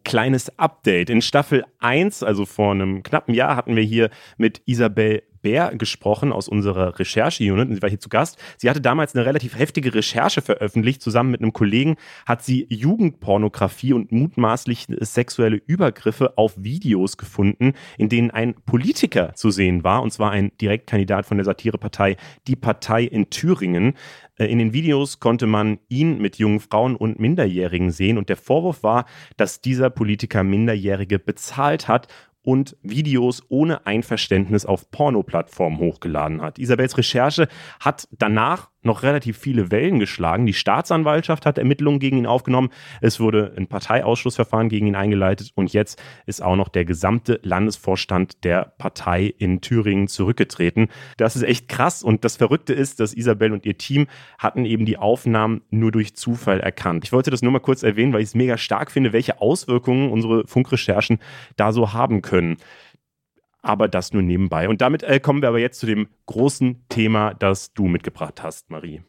Kleines Update. In Staffel 1, also vor einem knappen Jahr, hatten wir hier mit Isabel Bär gesprochen aus unserer Recherche-Unit. Sie war hier zu Gast. Sie hatte damals eine relativ heftige Recherche veröffentlicht. Zusammen mit einem Kollegen hat sie Jugendpornografie und mutmaßlich sexuelle Übergriffe auf Videos gefunden, in denen ein Politiker zu sehen war, und zwar ein Direktkandidat von der Satirepartei Die Partei in Thüringen. Äh, in den Videos konnte man ihn mit jungen Frauen und Minderjährigen sehen und der Vorwurf war, dass dieser Politiker Minderjährige bezahlt hat, und Videos ohne Einverständnis auf Pornoplattformen hochgeladen hat. Isabels Recherche hat danach noch relativ viele Wellen geschlagen. Die Staatsanwaltschaft hat Ermittlungen gegen ihn aufgenommen. Es wurde ein Parteiausschlussverfahren gegen ihn eingeleitet und jetzt ist auch noch der gesamte Landesvorstand der Partei in Thüringen zurückgetreten. Das ist echt krass und das Verrückte ist, dass Isabel und ihr Team hatten eben die Aufnahmen nur durch Zufall erkannt. Ich wollte das nur mal kurz erwähnen, weil ich es mega stark finde, welche Auswirkungen unsere Funkrecherchen da so haben können aber das nur nebenbei. Und damit äh, kommen wir aber jetzt zu dem großen Thema, das du mitgebracht hast, Marie.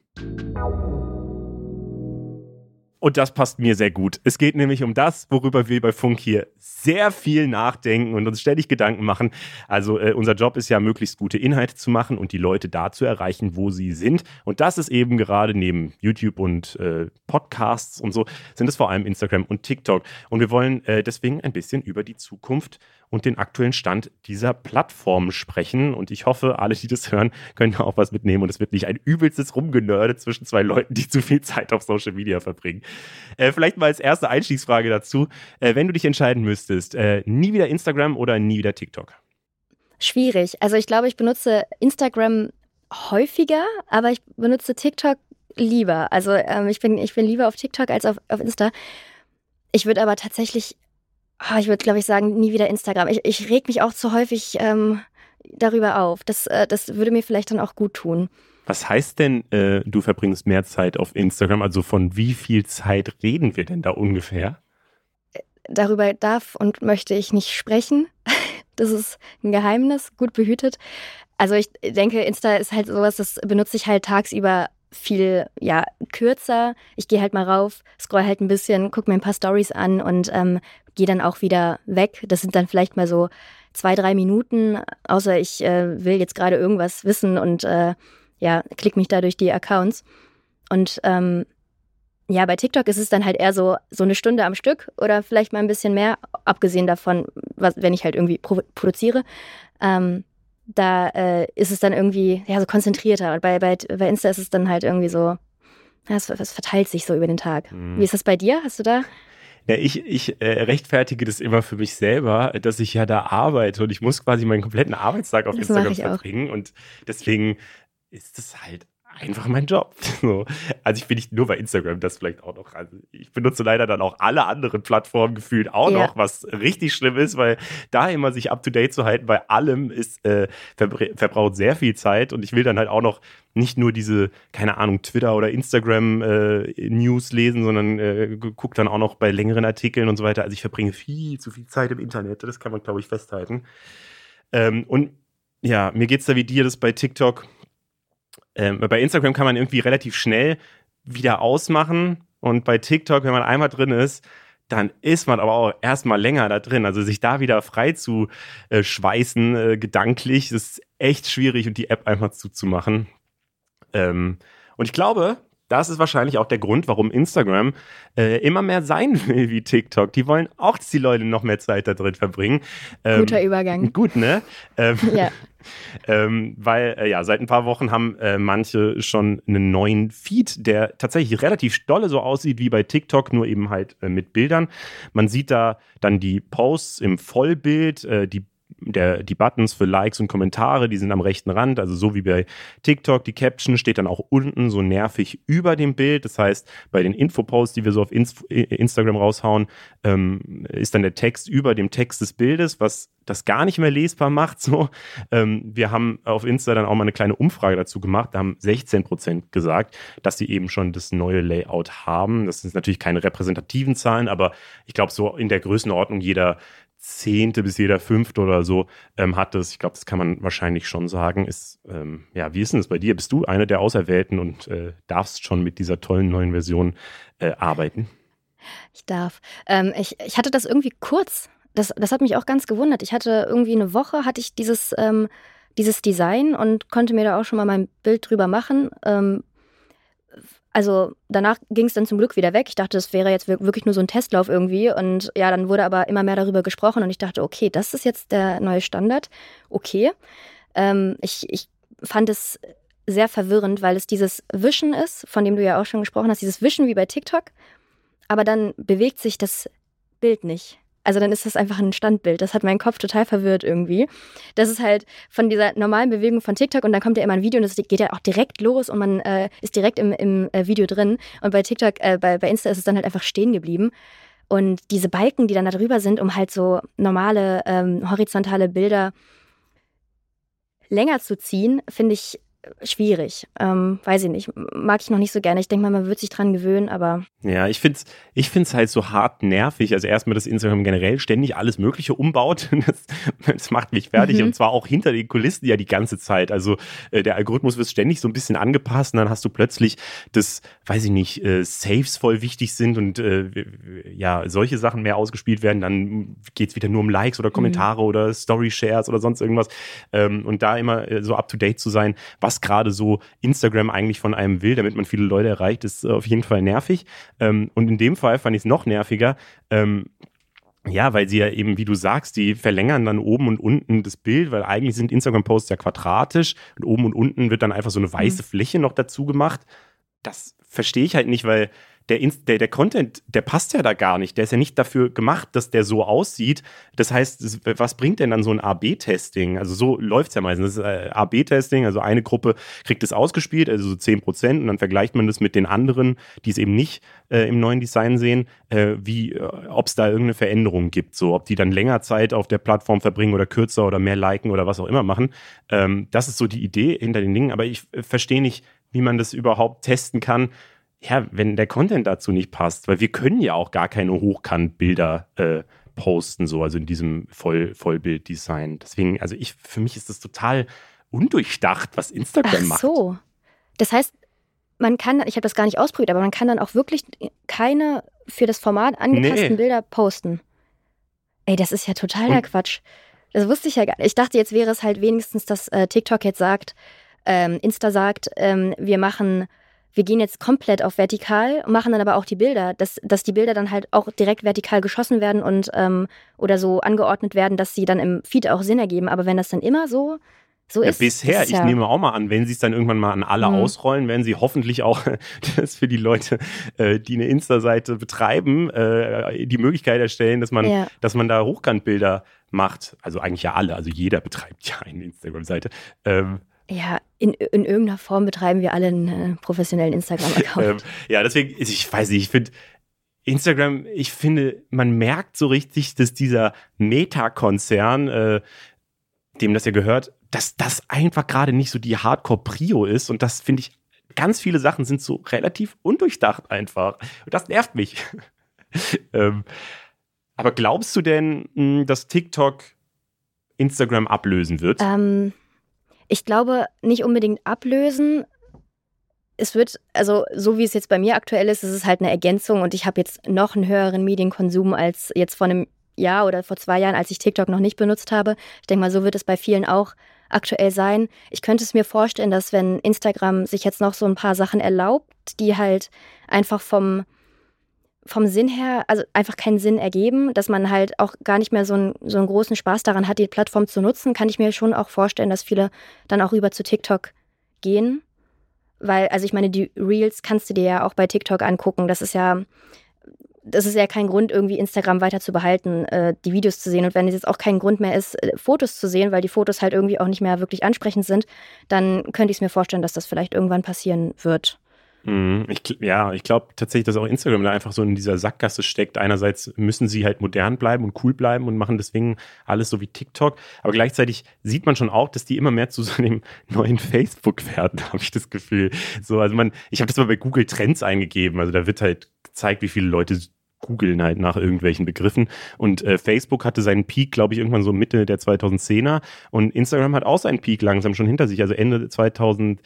Und das passt mir sehr gut. Es geht nämlich um das, worüber wir bei Funk hier sehr viel nachdenken und uns ständig Gedanken machen. Also äh, unser Job ist ja, möglichst gute Inhalte zu machen und die Leute da zu erreichen, wo sie sind. Und das ist eben gerade neben YouTube und äh, Podcasts und so, sind es vor allem Instagram und TikTok. Und wir wollen äh, deswegen ein bisschen über die Zukunft und den aktuellen Stand dieser Plattform sprechen. Und ich hoffe, alle, die das hören, können auch was mitnehmen. Und es wird nicht ein übelstes Rumgenörde zwischen zwei Leuten, die zu viel Zeit auf Social Media verbringen. Äh, vielleicht mal als erste Einstiegsfrage dazu. Äh, wenn du dich entscheiden müsstest, äh, nie wieder Instagram oder nie wieder TikTok? Schwierig. Also ich glaube, ich benutze Instagram häufiger, aber ich benutze TikTok lieber. Also ähm, ich, bin, ich bin lieber auf TikTok als auf, auf Insta. Ich würde aber tatsächlich oh, ich würde, glaube ich, sagen, nie wieder Instagram. Ich, ich reg mich auch zu häufig ähm, darüber auf. Das, äh, das würde mir vielleicht dann auch gut tun. Was heißt denn, äh, du verbringst mehr Zeit auf Instagram? Also von wie viel Zeit reden wir denn da ungefähr? Darüber darf und möchte ich nicht sprechen. Das ist ein Geheimnis, gut behütet. Also ich denke, Insta ist halt sowas, das benutze ich halt tagsüber viel ja kürzer. Ich gehe halt mal rauf, scroll halt ein bisschen, gucke mir ein paar Stories an und ähm, gehe dann auch wieder weg. Das sind dann vielleicht mal so zwei, drei Minuten, außer ich äh, will jetzt gerade irgendwas wissen und äh, ja, klick mich da durch die Accounts. Und ähm, ja, bei TikTok ist es dann halt eher so, so eine Stunde am Stück oder vielleicht mal ein bisschen mehr, abgesehen davon, was, wenn ich halt irgendwie produziere. Ähm, da äh, ist es dann irgendwie ja, so konzentrierter. Und bei, bei, bei Insta ist es dann halt irgendwie so, ja, es, es verteilt sich so über den Tag. Mhm. Wie ist das bei dir? Hast du da? Ja, ich, ich äh, rechtfertige das immer für mich selber, dass ich ja da arbeite und ich muss quasi meinen kompletten Arbeitstag auf das Instagram verbringen. Und deswegen ist es halt einfach mein Job. So. Also ich bin nicht nur bei Instagram, das vielleicht auch noch. Also ich benutze leider dann auch alle anderen Plattformen gefühlt auch ja. noch, was richtig schlimm ist, weil da immer sich up to date zu halten bei allem ist äh, verbraucht sehr viel Zeit und ich will dann halt auch noch nicht nur diese, keine Ahnung, Twitter oder Instagram äh, News lesen, sondern äh, gucke dann auch noch bei längeren Artikeln und so weiter. Also ich verbringe viel zu viel Zeit im Internet, das kann man, glaube ich, festhalten. Ähm, und ja, mir geht es da wie dir, das bei TikTok ähm, bei Instagram kann man irgendwie relativ schnell wieder ausmachen und bei TikTok, wenn man einmal drin ist, dann ist man aber auch erstmal länger da drin. Also sich da wieder frei zu äh, schweißen, äh, gedanklich, ist echt schwierig und die App einfach zuzumachen. Ähm, und ich glaube, das ist wahrscheinlich auch der Grund, warum Instagram äh, immer mehr sein will wie TikTok. Die wollen auch, dass die Leute noch mehr Zeit da drin verbringen. Ähm, Guter Übergang. Gut, ne? Ähm, ja. ähm, weil äh, ja, seit ein paar Wochen haben äh, manche schon einen neuen Feed, der tatsächlich relativ dolle so aussieht wie bei TikTok, nur eben halt äh, mit Bildern. Man sieht da dann die Posts im Vollbild, äh, die der, die Buttons für Likes und Kommentare, die sind am rechten Rand, also so wie bei TikTok. Die Caption steht dann auch unten so nervig über dem Bild. Das heißt, bei den Infoposts, die wir so auf Instagram raushauen, ähm, ist dann der Text über dem Text des Bildes, was das gar nicht mehr lesbar macht. So, ähm, wir haben auf Insta dann auch mal eine kleine Umfrage dazu gemacht. Da haben 16 Prozent gesagt, dass sie eben schon das neue Layout haben. Das sind natürlich keine repräsentativen Zahlen, aber ich glaube so in der Größenordnung jeder Zehnte bis jeder Fünfte oder so ähm, hat das. Ich glaube, das kann man wahrscheinlich schon sagen. Ist, ähm, ja, wie ist denn das bei dir? Bist du eine der Auserwählten und äh, darfst schon mit dieser tollen neuen Version äh, arbeiten? Ich darf. Ähm, ich, ich hatte das irgendwie kurz. Das, das hat mich auch ganz gewundert. Ich hatte irgendwie eine Woche, hatte ich dieses, ähm, dieses Design und konnte mir da auch schon mal mein Bild drüber machen. Also danach ging es dann zum Glück wieder weg. Ich dachte, das wäre jetzt wirklich nur so ein Testlauf irgendwie. Und ja, dann wurde aber immer mehr darüber gesprochen und ich dachte, okay, das ist jetzt der neue Standard. Okay. Ähm, ich, ich fand es sehr verwirrend, weil es dieses Wischen ist, von dem du ja auch schon gesprochen hast, dieses Wischen wie bei TikTok. Aber dann bewegt sich das Bild nicht. Also dann ist das einfach ein Standbild. Das hat meinen Kopf total verwirrt irgendwie. Das ist halt von dieser normalen Bewegung von TikTok und dann kommt ja immer ein Video und das geht ja auch direkt los und man äh, ist direkt im, im äh, Video drin. Und bei TikTok, äh, bei, bei Insta ist es dann halt einfach stehen geblieben. Und diese Balken, die dann da drüber sind, um halt so normale ähm, horizontale Bilder länger zu ziehen, finde ich schwierig. Ähm, weiß ich nicht. Mag ich noch nicht so gerne. Ich denke mal, man wird sich dran gewöhnen, aber. Ja, ich finde es ich find's halt so hart nervig. Also erstmal, dass Instagram generell ständig alles Mögliche umbaut. Das, das macht mich fertig. Mhm. Und zwar auch hinter den Kulissen ja die ganze Zeit. Also äh, der Algorithmus wird ständig so ein bisschen angepasst und dann hast du plötzlich, dass, weiß ich nicht, äh, Saves voll wichtig sind und äh, ja, solche Sachen mehr ausgespielt werden. Dann geht es wieder nur um Likes oder Kommentare mhm. oder Story-Shares oder sonst irgendwas. Ähm, und da immer äh, so up to date zu sein, was was gerade so Instagram eigentlich von einem will, damit man viele Leute erreicht, ist auf jeden Fall nervig. Ähm, und in dem Fall fand ich es noch nerviger. Ähm, ja, weil sie ja eben, wie du sagst, die verlängern dann oben und unten das Bild, weil eigentlich sind Instagram-Posts ja quadratisch und oben und unten wird dann einfach so eine weiße mhm. Fläche noch dazu gemacht. Das verstehe ich halt nicht, weil der, der, der Content, der passt ja da gar nicht. Der ist ja nicht dafür gemacht, dass der so aussieht. Das heißt, was bringt denn dann so ein AB-Testing? Also so läuft es ja meistens. Das ist äh, AB-Testing, also eine Gruppe kriegt es ausgespielt, also so 10 Prozent, und dann vergleicht man das mit den anderen, die es eben nicht äh, im neuen Design sehen, äh, wie, äh, ob es da irgendeine Veränderung gibt. So, ob die dann länger Zeit auf der Plattform verbringen oder kürzer oder mehr liken oder was auch immer machen. Ähm, das ist so die Idee hinter den Dingen, aber ich äh, verstehe nicht, wie man das überhaupt testen kann, ja, wenn der Content dazu nicht passt, weil wir können ja auch gar keine Hochkantbilder äh, posten, so, also in diesem Voll Vollbilddesign. Deswegen, also ich, für mich ist das total undurchdacht, was Instagram Ach macht. Ach so. Das heißt, man kann, ich habe das gar nicht ausprobiert, aber man kann dann auch wirklich keine für das Format angepassten nee. Bilder posten. Ey, das ist ja totaler Und? Quatsch. Das wusste ich ja gar nicht. Ich dachte, jetzt wäre es halt wenigstens, dass äh, TikTok jetzt sagt, ähm, Insta sagt, ähm, wir machen wir gehen jetzt komplett auf vertikal, machen dann aber auch die Bilder, dass, dass die Bilder dann halt auch direkt vertikal geschossen werden und ähm, oder so angeordnet werden, dass sie dann im Feed auch Sinn ergeben. Aber wenn das dann immer so So ist ja, bisher, ist ich ja, nehme auch mal an, wenn sie es dann irgendwann mal an alle Mhm. ausrollen, werden sie hoffentlich auch das für die Leute, äh, die eine Insta-Seite betreiben, äh, die Möglichkeit erstellen, dass man, Ja. dass man da Hochkantbilder macht. Also eigentlich ja alle, also jeder betreibt ja eine Instagram-Seite. Ähm, Ja, in, in irgendeiner Form betreiben wir alle einen äh, professionellen Instagram-Account. ähm, ja, deswegen, ich weiß nicht, ich finde Instagram, ich finde, man merkt so richtig, dass dieser Meta-Konzern, äh, dem das ja gehört, dass das einfach gerade nicht so die Hardcore-Prio ist und das finde ich, ganz viele Sachen sind so relativ undurchdacht einfach. Und das nervt mich. ähm, aber glaubst du denn, mh, dass TikTok Instagram ablösen wird? Ähm, ich glaube, nicht unbedingt ablösen. Es wird, also so wie es jetzt bei mir aktuell ist, ist es halt eine Ergänzung und ich habe jetzt noch einen höheren Medienkonsum als jetzt vor einem Jahr oder vor zwei Jahren, als ich TikTok noch nicht benutzt habe. Ich denke mal, so wird es bei vielen auch aktuell sein. Ich könnte es mir vorstellen, dass wenn Instagram sich jetzt noch so ein paar Sachen erlaubt, die halt einfach vom, vom Sinn her, also einfach keinen Sinn ergeben, dass man halt auch gar nicht mehr so einen, so einen großen Spaß daran hat, die Plattform zu nutzen, kann ich mir schon auch vorstellen, dass viele dann auch rüber zu TikTok gehen. Weil, also ich meine, die Reels kannst du dir ja auch bei TikTok angucken. Das ist ja, das ist ja kein Grund, irgendwie Instagram weiter zu behalten, äh, die Videos zu sehen. Und wenn es jetzt auch kein Grund mehr ist, äh, Fotos zu sehen, weil die Fotos halt irgendwie auch nicht mehr wirklich ansprechend sind, dann könnte ich es mir vorstellen, dass das vielleicht irgendwann passieren wird. Mhm. Ich, ja, ich glaube tatsächlich, dass auch Instagram da einfach so in dieser Sackgasse steckt. Einerseits müssen sie halt modern bleiben und cool bleiben und machen deswegen alles so wie TikTok. Aber gleichzeitig sieht man schon auch, dass die immer mehr zu so einem neuen Facebook werden, habe ich das Gefühl. So, also man, ich habe das mal bei Google Trends eingegeben. Also da wird halt gezeigt, wie viele Leute googeln halt nach irgendwelchen Begriffen. Und äh, Facebook hatte seinen Peak, glaube ich, irgendwann so Mitte der 2010er. Und Instagram hat auch seinen Peak langsam schon hinter sich. Also Ende 2000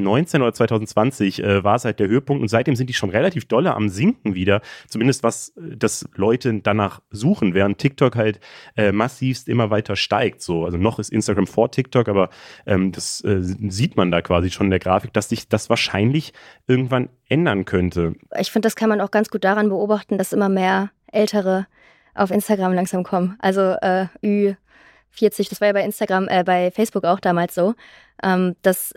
19 oder 2020 äh, war es halt der Höhepunkt und seitdem sind die schon relativ dolle am Sinken wieder. Zumindest was äh, das Leute danach suchen, während TikTok halt äh, massivst immer weiter steigt. So, also noch ist Instagram vor TikTok, aber ähm, das äh, sieht man da quasi schon in der Grafik, dass sich das wahrscheinlich irgendwann ändern könnte. Ich finde, das kann man auch ganz gut daran beobachten, dass immer mehr Ältere auf Instagram langsam kommen. Also äh, Ü40, das war ja bei Instagram, äh, bei Facebook auch damals so, ähm, dass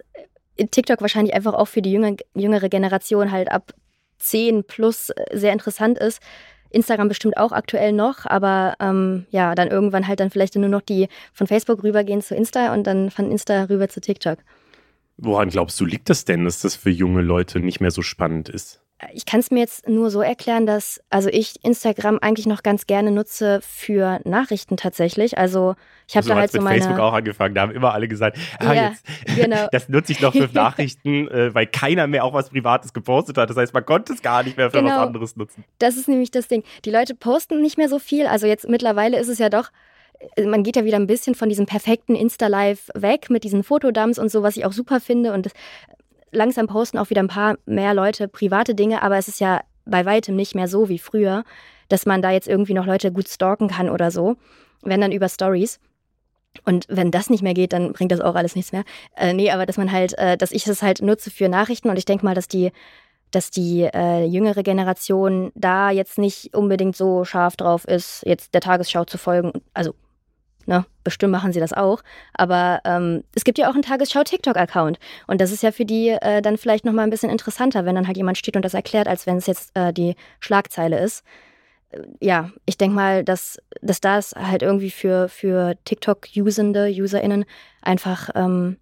TikTok wahrscheinlich einfach auch für die jüngere, jüngere Generation halt ab 10 plus äh, sehr interessant ist. Instagram bestimmt auch aktuell noch, aber ähm, ja, dann irgendwann halt dann vielleicht nur noch die von Facebook rübergehen zu Insta und dann von Insta rüber zu TikTok. Woran glaubst du, liegt das denn, dass das für junge Leute nicht mehr so spannend ist? Ich kann es mir jetzt nur so erklären, dass also ich Instagram eigentlich noch ganz gerne nutze für Nachrichten tatsächlich. Also ich habe so da halt so mit meine Facebook auch angefangen. Da haben immer alle gesagt, ah, Ja, jetzt, genau. das nutze ich noch für Nachrichten, äh, weil keiner mehr auch was Privates gepostet hat. Das heißt, man konnte es gar nicht mehr für was Genau. anderes nutzen. Das ist nämlich das Ding. Die Leute posten nicht mehr so viel. Also jetzt mittlerweile ist es ja doch, äh, man geht ja wieder ein bisschen von diesem perfekten Insta-Live weg mit diesen Fotodumps und so, was ich auch super finde. Und das, langsam posten auch wieder ein paar mehr Leute private Dinge, aber es ist ja bei weitem nicht mehr so wie früher, dass man da jetzt irgendwie noch Leute gut stalken kann oder so. Wenn dann über Stories. Und wenn das nicht mehr geht, dann bringt das auch alles nichts mehr. Äh, nee, aber dass man halt, äh, dass ich das halt nutze für Nachrichten und ich denke mal, dass die dass die äh, jüngere Generation da jetzt nicht unbedingt so scharf drauf ist, jetzt der Tagesschau zu folgen. Also, ne, bestimmt machen sie das auch. Aber ähm, es gibt ja auch einen Tagesschau-TikTok-Account. Und das ist ja für die äh, dann vielleicht nochmal ein bisschen interessanter, wenn dann halt jemand steht und das erklärt, als wenn es jetzt äh, die Schlagzeile ist. Äh, Ja, ich denke mal, dass, dass das halt irgendwie für, für TikTok-Usende, UserInnen einfach ähm,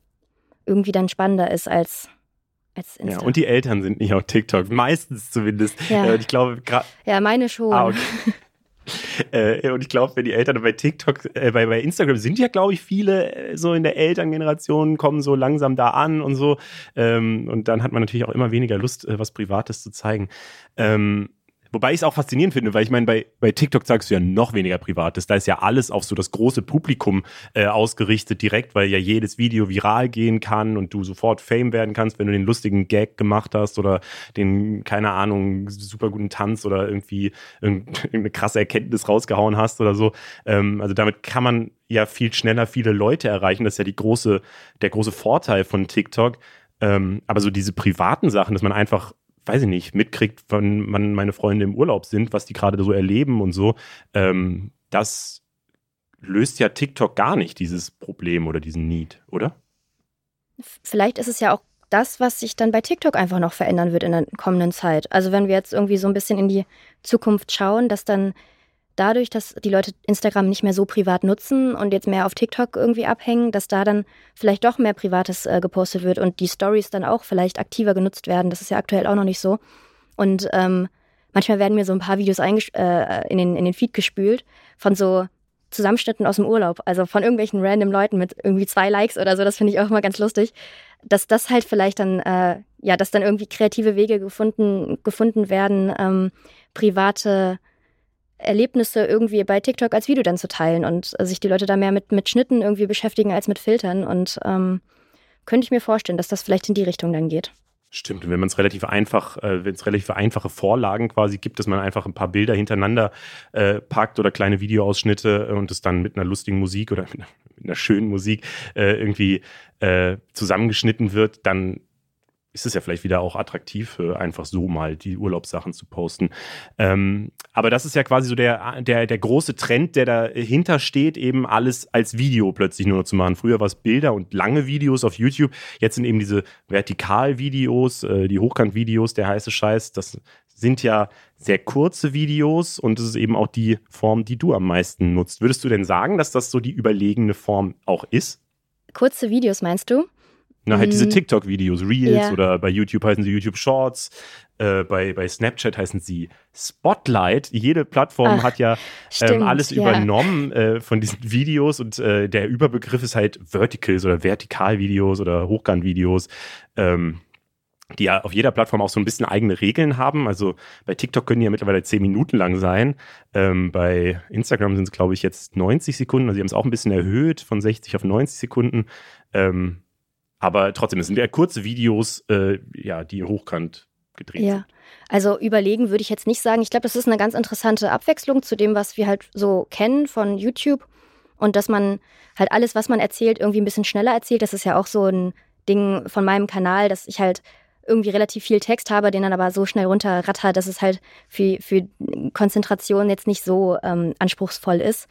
irgendwie dann spannender ist als. Ja, und die Eltern sind nicht auf TikTok, meistens zumindest. Ja. Äh, ich glaube, ja, meine schon. ah, okay. äh, und ich glaube, wenn die Eltern bei TikTok, äh, bei, bei Instagram sind ja, glaube ich, viele äh, so in der Elterngeneration, kommen so langsam da an und so. Ähm, und dann hat man natürlich auch immer weniger Lust, äh, was Privates zu zeigen. Ähm, Wobei ich es auch faszinierend finde, weil ich meine, bei, bei TikTok sagst du ja noch weniger Privates. Da ist ja alles auf so das große Publikum äh, ausgerichtet direkt, weil ja jedes Video viral gehen kann und du sofort Fame werden kannst, wenn du den lustigen Gag gemacht hast oder den, keine Ahnung, super guten Tanz oder irgendwie irgendeine krasse Erkenntnis rausgehauen hast oder so. Ähm, also damit kann man ja viel schneller viele Leute erreichen. Das ist ja die große, der große Vorteil von TikTok. Ähm, aber so diese privaten Sachen, dass man einfach weiß ich nicht, mitkriegt, wann man meine Freunde im Urlaub sind, was die gerade so erleben und so, ähm, das löst ja TikTok gar nicht dieses Problem oder diesen Need, oder? Vielleicht ist es ja auch das, was sich dann bei TikTok einfach noch verändern wird in der kommenden Zeit. Also wenn wir jetzt irgendwie so ein bisschen in die Zukunft schauen, dass dann dadurch, dass die Leute Instagram nicht mehr so privat nutzen und jetzt mehr auf TikTok irgendwie abhängen, dass da dann vielleicht doch mehr Privates äh, gepostet wird und die Stories dann auch vielleicht aktiver genutzt werden. Das ist ja aktuell auch noch nicht so. Und ähm, manchmal werden mir so ein paar Videos äh, in, den, in den Feed gespült von so Zusammenschnitten aus dem Urlaub, also von irgendwelchen random Leuten mit irgendwie zwei Likes oder so, das finde ich auch immer ganz lustig, dass das halt vielleicht dann, äh, ja, dass dann irgendwie kreative Wege gefunden, gefunden werden, ähm, private Erlebnisse irgendwie bei TikTok als Video dann zu teilen und sich die Leute da mehr mit, mit Schnitten irgendwie beschäftigen als mit Filtern. Und ähm, könnte ich mir vorstellen, dass das vielleicht in die Richtung dann geht. Stimmt, wenn man es relativ einfach, äh, wenn es relativ einfache Vorlagen quasi gibt, dass man einfach ein paar Bilder hintereinander äh, packt oder kleine Videoausschnitte und es dann mit einer lustigen Musik oder mit einer, mit einer schönen Musik äh, irgendwie äh, zusammengeschnitten wird, dann ist es ja vielleicht wieder auch attraktiv, einfach so mal die Urlaubssachen zu posten. Ähm, aber das ist ja quasi so der, der, der große Trend, der dahinter steht, eben alles als Video plötzlich nur zu machen. Früher war es Bilder und lange Videos auf YouTube. Jetzt sind eben diese Vertikalvideos, äh, die Hochkantvideos, der heiße Scheiß. Das sind ja sehr kurze Videos und das ist eben auch die Form, die du am meisten nutzt. Würdest du denn sagen, dass das so die überlegene Form auch ist? Kurze Videos meinst du? Na, halt diese mhm. TikTok-Videos, Reels ja. oder bei YouTube heißen sie YouTube Shorts, äh, bei, bei Snapchat heißen sie Spotlight. Jede Plattform Ach, hat ja ähm, alles ja. übernommen äh, von diesen Videos und äh, der Überbegriff ist halt Verticals oder Vertikalvideos oder Hochkant-Videos. Ähm, die ja auf jeder Plattform auch so ein bisschen eigene Regeln haben. Also bei TikTok können die ja mittlerweile zehn Minuten lang sein. Ähm, bei Instagram sind es, glaube ich, jetzt 90 Sekunden. Also sie haben es auch ein bisschen erhöht von 60 auf 90 Sekunden. Ähm, aber trotzdem, es sind ja kurze Videos, äh, ja, die hochkant gedreht ja. sind. Also überlegen würde ich jetzt nicht sagen. Ich glaube, das ist eine ganz interessante Abwechslung zu dem, was wir halt so kennen von YouTube. Und dass man halt alles, was man erzählt, irgendwie ein bisschen schneller erzählt. Das ist ja auch so ein Ding von meinem Kanal, dass ich halt irgendwie relativ viel Text habe, den dann aber so schnell runterratter, dass es halt für, für Konzentration jetzt nicht so ähm, anspruchsvoll ist.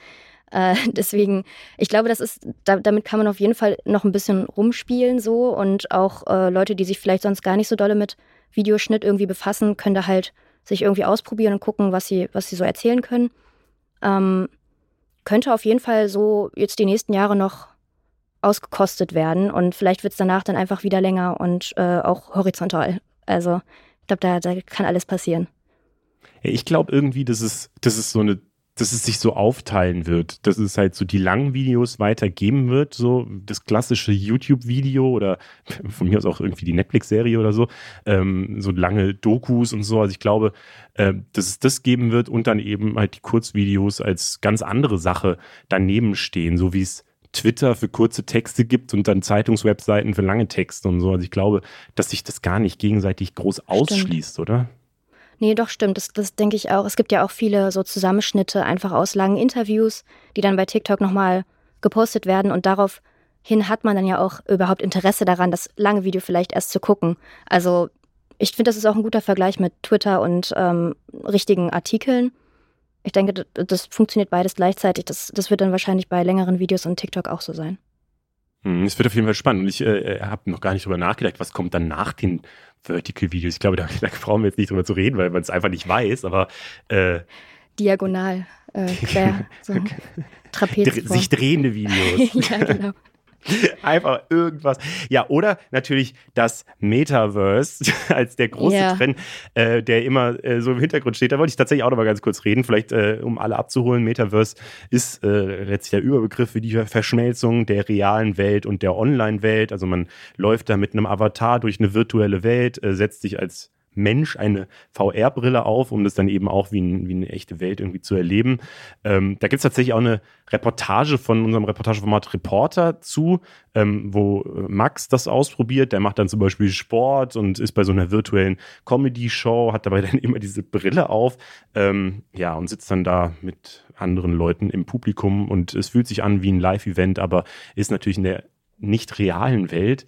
Äh, deswegen, ich glaube, das ist, da, damit kann man auf jeden Fall noch ein bisschen rumspielen so und auch äh, Leute, die sich vielleicht sonst gar nicht so dolle mit Videoschnitt irgendwie befassen, können da halt sich irgendwie ausprobieren und gucken, was sie, was sie so erzählen können. Ähm, könnte auf jeden Fall so jetzt die nächsten Jahre noch ausgekostet werden und vielleicht wird es danach dann einfach wieder länger und äh, auch horizontal. Also ich glaube, da, da kann alles passieren. ich glaube irgendwie, dass es, das ist so eine dass es sich so aufteilen wird, dass es halt so die langen Videos weitergeben wird, so das klassische YouTube-Video oder von mir aus auch irgendwie die Netflix-Serie oder so, ähm, so lange Dokus und so. Also ich glaube, äh, dass es das geben wird und dann eben halt die Kurzvideos als ganz andere Sache daneben stehen, so wie es Twitter für kurze Texte gibt und dann Zeitungswebseiten für lange Texte und so. Also ich glaube, dass sich das gar nicht gegenseitig groß ausschließt, Stimmt. oder? Nee, doch stimmt. Das, das denke ich auch. Es gibt ja auch viele so Zusammenschnitte einfach aus langen Interviews, die dann bei TikTok nochmal gepostet werden und daraufhin hat man dann ja auch überhaupt Interesse daran, das lange Video vielleicht erst zu gucken. Also ich finde, das ist auch ein guter Vergleich mit Twitter und ähm, richtigen Artikeln. Ich denke, das funktioniert beides gleichzeitig. Das, das wird dann wahrscheinlich bei längeren Videos und TikTok auch so sein. Hm, es wird auf jeden Fall spannend. Und ich äh, habe noch gar nicht drüber nachgedacht, was kommt dann nach den Vertical-Videos. Ich glaube, da, da, brauchen wir jetzt nicht drüber zu reden, weil man es einfach nicht weiß, aber äh, Diagonal, äh, quer, so. Trapez. Sich drehende Videos. ja, genau. Einfach irgendwas. Ja, oder natürlich das Metaverse als der große yeah. Trend, äh, der immer äh, so im Hintergrund steht. Da wollte ich tatsächlich auch noch mal ganz kurz reden, vielleicht äh, um alle abzuholen. Metaverse ist äh, letztlich der Überbegriff für die Verschmelzung der realen Welt und der Online-Welt. Also man läuft da mit einem Avatar durch eine virtuelle Welt, äh, setzt sich als Mensch eine VR-Brille auf, um das dann eben auch wie, ein, wie eine echte Welt irgendwie zu erleben. Ähm, da gibt es tatsächlich auch eine Reportage von unserem Reportageformat Reporter zu, ähm, wo äh, Max das ausprobiert. Der macht dann zum Beispiel Sport und ist bei so einer virtuellen Comedy-Show, hat dabei dann immer diese Brille auf, ähm, ja, und sitzt dann da mit anderen Leuten im Publikum und es fühlt sich an wie ein Live-Event, aber ist natürlich in der nicht realen Welt.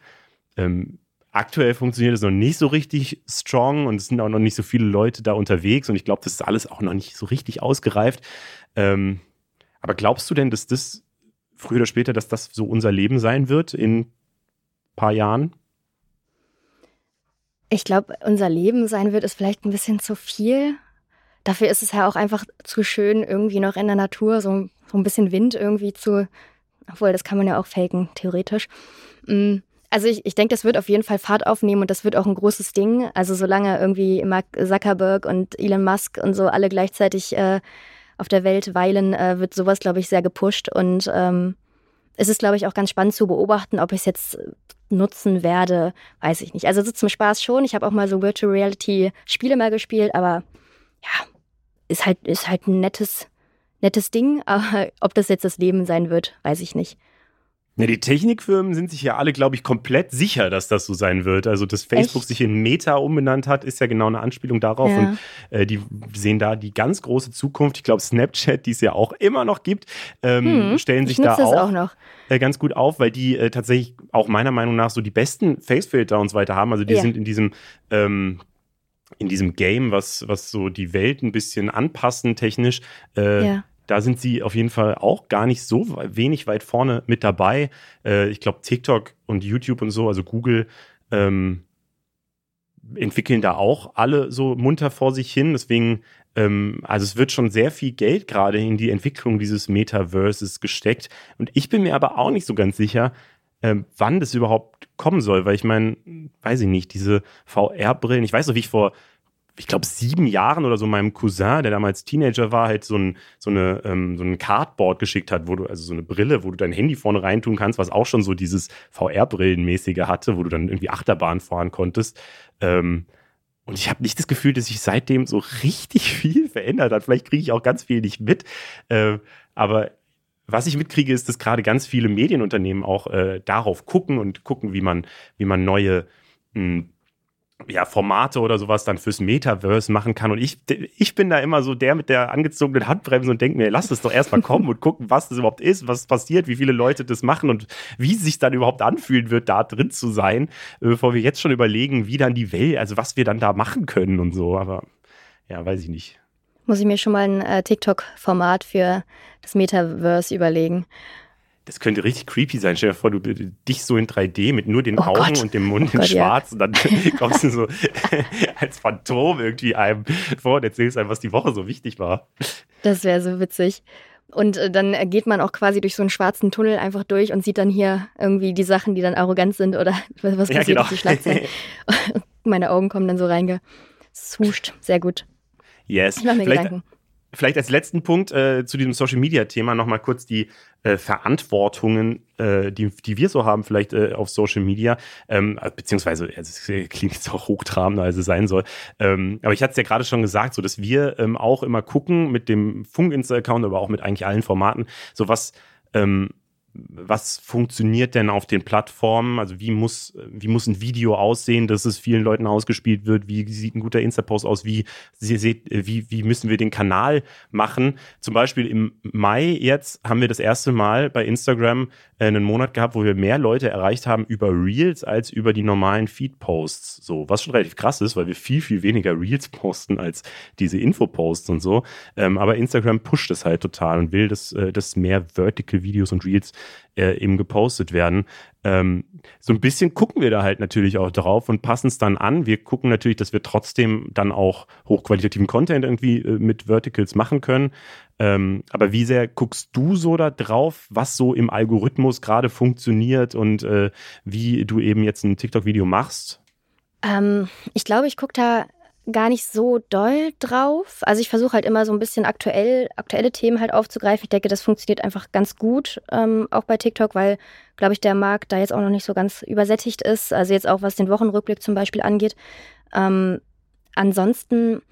Aktuell funktioniert es noch nicht so richtig strong und es sind auch noch nicht so viele Leute da unterwegs und ich glaube, das ist alles auch noch nicht so richtig ausgereift. Ähm, Aber glaubst du denn, dass das früher oder später, dass das so unser Leben sein wird in ein paar Jahren? Ich glaube, unser Leben sein wird, ist vielleicht ein bisschen zu viel. Dafür ist es ja auch einfach zu schön, irgendwie noch in der Natur so, so ein bisschen Wind irgendwie zu, obwohl das kann man ja auch faken, theoretisch. Mm, also ich, ich denke, das wird auf jeden Fall Fahrt aufnehmen und das wird auch ein großes Ding. Also solange irgendwie Mark Zuckerberg und Elon Musk und so alle gleichzeitig äh, auf der Welt weilen, äh, wird sowas, glaube ich, sehr gepusht. Und ähm, es ist, glaube ich, auch ganz spannend zu beobachten, ob ich es jetzt nutzen werde, weiß ich nicht. Also so zum Spaß schon. Ich habe auch mal so Virtual Reality Spiele mal gespielt, aber ja, ist halt, ist halt ein nettes, nettes Ding. Aber ob das jetzt das Leben sein wird, weiß ich nicht. Ja, die Technikfirmen sind sich ja alle, glaube ich, komplett sicher, dass das so sein wird. Also, dass Facebook Echt? sich in Meta umbenannt hat, ist ja genau eine Anspielung darauf. Ja. Und äh, die sehen da die ganz große Zukunft. Ich glaube, Snapchat, die es ja auch immer noch gibt, ähm, hm, stellen sich da auch, auch äh, ganz gut auf, weil die äh, tatsächlich auch meiner Meinung nach so die besten Facefilter und so weiter haben. Also, die ja. sind in diesem ähm, in diesem Game, was, was so die Welt ein bisschen anpassen technisch, äh, ja da sind sie auf jeden Fall auch gar nicht so wenig weit vorne mit dabei. Äh, ich glaube, TikTok und YouTube und so, also Google, ähm, entwickeln da auch alle so munter vor sich hin. Deswegen, ähm, also es wird schon sehr viel Geld gerade in die Entwicklung dieses Metaverses gesteckt. Und ich bin mir aber auch nicht so ganz sicher, ähm, wann das überhaupt kommen soll, weil ich meine, weiß ich nicht, diese VR-Brillen, ich weiß noch, wie ich vor ich glaube, sieben Jahren oder so meinem Cousin, der damals Teenager war, halt so ein, so eine, ähm, so ein Cardboard geschickt hat, wo du, also so eine Brille, wo du dein Handy vorne reintun kannst, was auch schon so dieses VR-Brillenmäßige hatte, wo du dann irgendwie Achterbahn fahren konntest. Ähm, und ich habe nicht das Gefühl, dass sich seitdem so richtig viel verändert hat. Vielleicht kriege ich auch ganz viel nicht mit. Äh, aber was ich mitkriege, ist, dass gerade ganz viele Medienunternehmen auch äh, darauf gucken und gucken, wie man, wie man neue mh, hm, ja, Formate oder sowas dann fürs Metaverse machen kann. Und ich, ich bin da immer so der mit der angezogenen Handbremse und denke mir, lass es doch erstmal kommen und gucken, was das überhaupt ist, was passiert, wie viele Leute das machen und wie es sich dann überhaupt anfühlen wird, da drin zu sein, äh, bevor wir jetzt schon überlegen, wie dann die Welt, also was wir dann da machen können und so. Aber ja, weiß ich nicht. Muss ich mir schon mal ein äh, TikTok-Format für das Metaverse überlegen. Das könnte richtig creepy sein. Stell dir vor, du dich so in 3D mit nur den oh Augen Gott. und dem Mund oh in Gott, schwarz ja. und dann kommst du so als Phantom irgendwie einem vor und erzählst einem, was die Woche so wichtig war. Das wäre so witzig. Und äh, dann geht man auch quasi durch so einen schwarzen Tunnel einfach durch und sieht dann hier irgendwie die Sachen, die dann arrogant sind oder was passiert ja, genau. die Schlagzeilen. Meine Augen kommen dann so reingesuscht. Sehr gut. Yes. Ich mache mir Vielleicht Gedanken vielleicht als letzten Punkt äh, zu diesem Social Media Thema nochmal kurz die äh, Verantwortungen, äh, die, die wir so haben, vielleicht äh, auf Social Media, ähm, beziehungsweise, also es klingt jetzt auch hochtrabender, als es sein soll. Ähm, aber ich hatte es ja gerade schon gesagt, so dass wir ähm, auch immer gucken mit dem Funk-Insta-Account, aber auch mit eigentlich allen Formaten, so was ähm, was funktioniert denn auf den Plattformen? Also wie muss, wie muss ein Video aussehen, dass es vielen Leuten ausgespielt wird? Wie sieht ein guter Insta-Post aus? Wie, wie, wie müssen wir den Kanal machen? Zum Beispiel im Mai jetzt haben wir das erste Mal bei Instagram äh, einen Monat gehabt, wo wir mehr Leute erreicht haben über Reels als über die normalen Feed-Posts. So, was schon relativ krass ist, weil wir viel, viel weniger Reels posten als diese Info-Posts und so. Ähm, aber Instagram pusht es halt total und will, dass, äh, dass mehr Vertical-Videos und Reels äh, eben gepostet werden. Ähm, so ein bisschen gucken wir da halt natürlich auch drauf und passen es dann an. Wir gucken natürlich, dass wir trotzdem dann auch hochqualitativen Content irgendwie äh, mit Verticals machen können. Ähm, aber wie sehr guckst du so da drauf, was so im Algorithmus gerade funktioniert und äh, wie du eben jetzt ein TikTok-Video machst? Ähm, ich glaube, ich gucke da gar nicht so doll drauf. Also ich versuche halt immer so ein bisschen aktuell, aktuelle Themen halt aufzugreifen. Ich denke, das funktioniert einfach ganz gut, ähm, auch bei TikTok, weil, glaube ich, der Markt da jetzt auch noch nicht so ganz übersättigt ist. Also jetzt auch, was den Wochenrückblick zum Beispiel angeht. Ähm, ansonsten,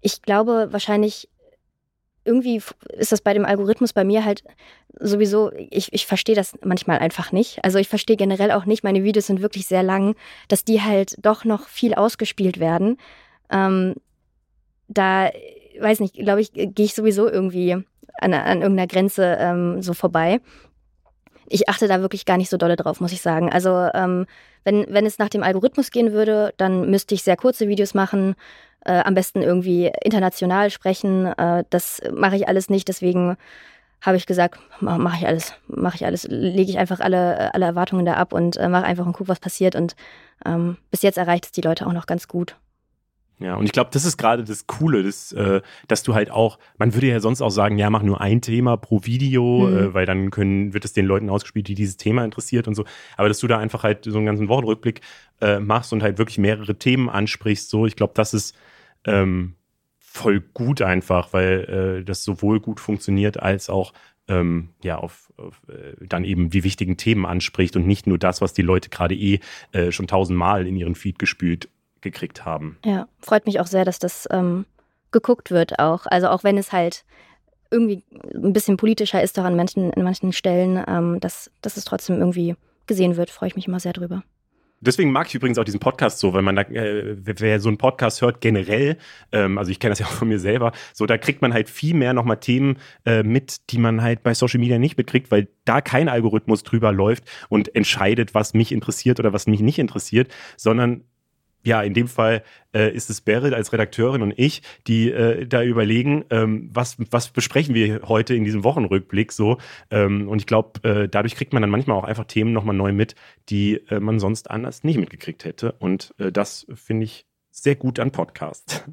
ich glaube wahrscheinlich, irgendwie ist das bei dem Algorithmus bei mir halt sowieso, ich, ich verstehe das manchmal einfach nicht. Also ich verstehe generell auch nicht, meine Videos sind wirklich sehr lang, dass die halt doch noch viel ausgespielt werden. Ähm, da, weiß nicht, glaube ich, gehe ich sowieso irgendwie an, an irgendeiner Grenze ähm, so vorbei. Ich achte da wirklich gar nicht so dolle drauf, muss ich sagen. Also ähm, wenn, wenn es nach dem Algorithmus gehen würde, dann müsste ich sehr kurze Videos machen, äh, am besten irgendwie international sprechen. Äh, das mache ich alles nicht, deswegen habe ich gesagt, mache ich alles, mache ich alles, lege ich einfach alle, alle Erwartungen da ab und äh, mache einfach und gucke, was passiert. Und ähm, bis jetzt erreicht es die Leute auch noch ganz gut. Ja, und ich glaube, das ist gerade das Coole, das, äh, dass du halt auch, man würde ja sonst auch sagen, ja, mach nur ein Thema pro Video, mhm. äh, weil dann können, wird es den Leuten ausgespielt, die dieses Thema interessiert und so. Aber dass du da einfach halt so einen ganzen Wochenrückblick äh, machst und halt wirklich mehrere Themen ansprichst, so, ich glaube, das ist ähm, voll gut einfach, weil äh, das sowohl gut funktioniert als auch ähm, ja auf, auf äh, dann eben die wichtigen Themen anspricht und nicht nur das, was die Leute gerade eh äh, schon tausendmal in ihren Feed gespült gekriegt haben. Ja, freut mich auch sehr, dass das ähm, geguckt wird auch. Also auch wenn es halt irgendwie ein bisschen politischer ist doch an manchen, an manchen Stellen, ähm, dass, dass es trotzdem irgendwie gesehen wird, freue ich mich immer sehr drüber. Deswegen mag ich übrigens auch diesen Podcast so, weil man da, äh, wer so einen Podcast hört, generell, ähm, also ich kenne das ja auch von mir selber, so da kriegt man halt viel mehr nochmal Themen äh, mit, die man halt bei Social Media nicht mitkriegt, weil da kein Algorithmus drüber läuft und entscheidet, was mich interessiert oder was mich nicht interessiert, sondern ja, in dem Fall äh, ist es Beryl als Redakteurin und ich, die äh, da überlegen, ähm, was, was besprechen wir heute in diesem Wochenrückblick so. Ähm, und ich glaube, äh, dadurch kriegt man dann manchmal auch einfach Themen nochmal neu mit, die äh, man sonst anders nicht mitgekriegt hätte. Und äh, das finde ich sehr gut an Podcast.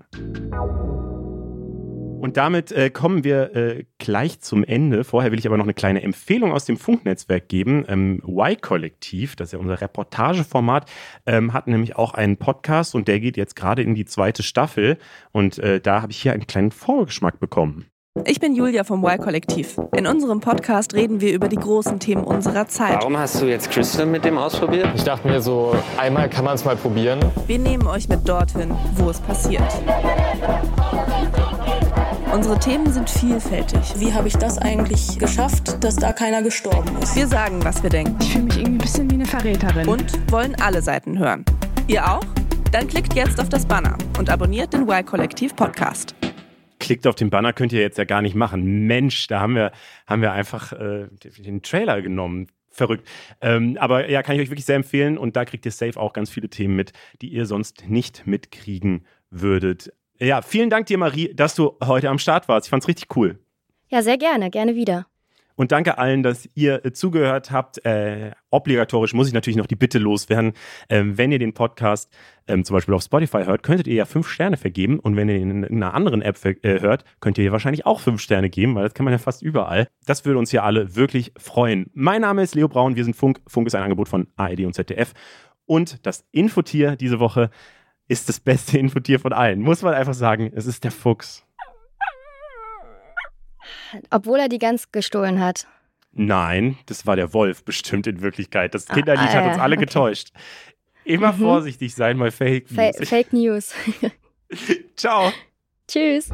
Und damit äh, kommen wir äh, gleich zum Ende. Vorher will ich aber noch eine kleine Empfehlung aus dem Funknetzwerk geben. Ähm, Y-Kollektiv, das ist ja unser Reportageformat, ähm, hat nämlich auch einen Podcast und der geht jetzt gerade in die zweite Staffel. Und äh, da habe ich hier einen kleinen Vorgeschmack bekommen. Ich bin Julia vom Y-Kollektiv. In unserem Podcast reden wir über die großen Themen unserer Zeit. Warum hast du jetzt Crystal mit dem ausprobiert? Ich dachte mir so, einmal kann man es mal probieren. Wir nehmen euch mit dorthin, wo es passiert. Unsere Themen sind vielfältig. Wie habe ich das eigentlich geschafft, dass da keiner gestorben ist? Wir sagen, was wir denken. Ich fühle mich irgendwie ein bisschen wie eine Verräterin. Und wollen alle Seiten hören. Ihr auch? Dann klickt jetzt auf das Banner und abonniert den Y-Kollektiv Podcast. Klickt auf den Banner könnt ihr jetzt ja gar nicht machen. Mensch, da haben wir, haben wir einfach äh, den Trailer genommen verrückt. Ähm, aber ja, kann ich euch wirklich sehr empfehlen und da kriegt ihr safe auch ganz viele Themen mit, die ihr sonst nicht mitkriegen würdet. Ja, vielen Dank dir, Marie, dass du heute am Start warst. Ich fand's richtig cool. Ja, sehr gerne, gerne wieder. Und danke allen, dass ihr äh, zugehört habt. Äh, obligatorisch muss ich natürlich noch die Bitte loswerden. Ähm, wenn ihr den Podcast ähm, zum Beispiel auf Spotify hört, könntet ihr ja fünf Sterne vergeben. Und wenn ihr ihn in einer anderen App äh, hört, könnt ihr wahrscheinlich auch fünf Sterne geben, weil das kann man ja fast überall. Das würde uns ja alle wirklich freuen. Mein Name ist Leo Braun, wir sind Funk. Funk ist ein Angebot von ARD und ZDF. Und das Infotier diese Woche ist das beste Infotier von allen. Muss man einfach sagen, es ist der Fuchs. Obwohl er die Gans gestohlen hat. Nein, das war der Wolf bestimmt in Wirklichkeit. Das Kinderlied ah, ah, hat uns alle okay. getäuscht. Immer mhm. vorsichtig sein bei Fake News. Fa Fake News. Ciao. Tschüss.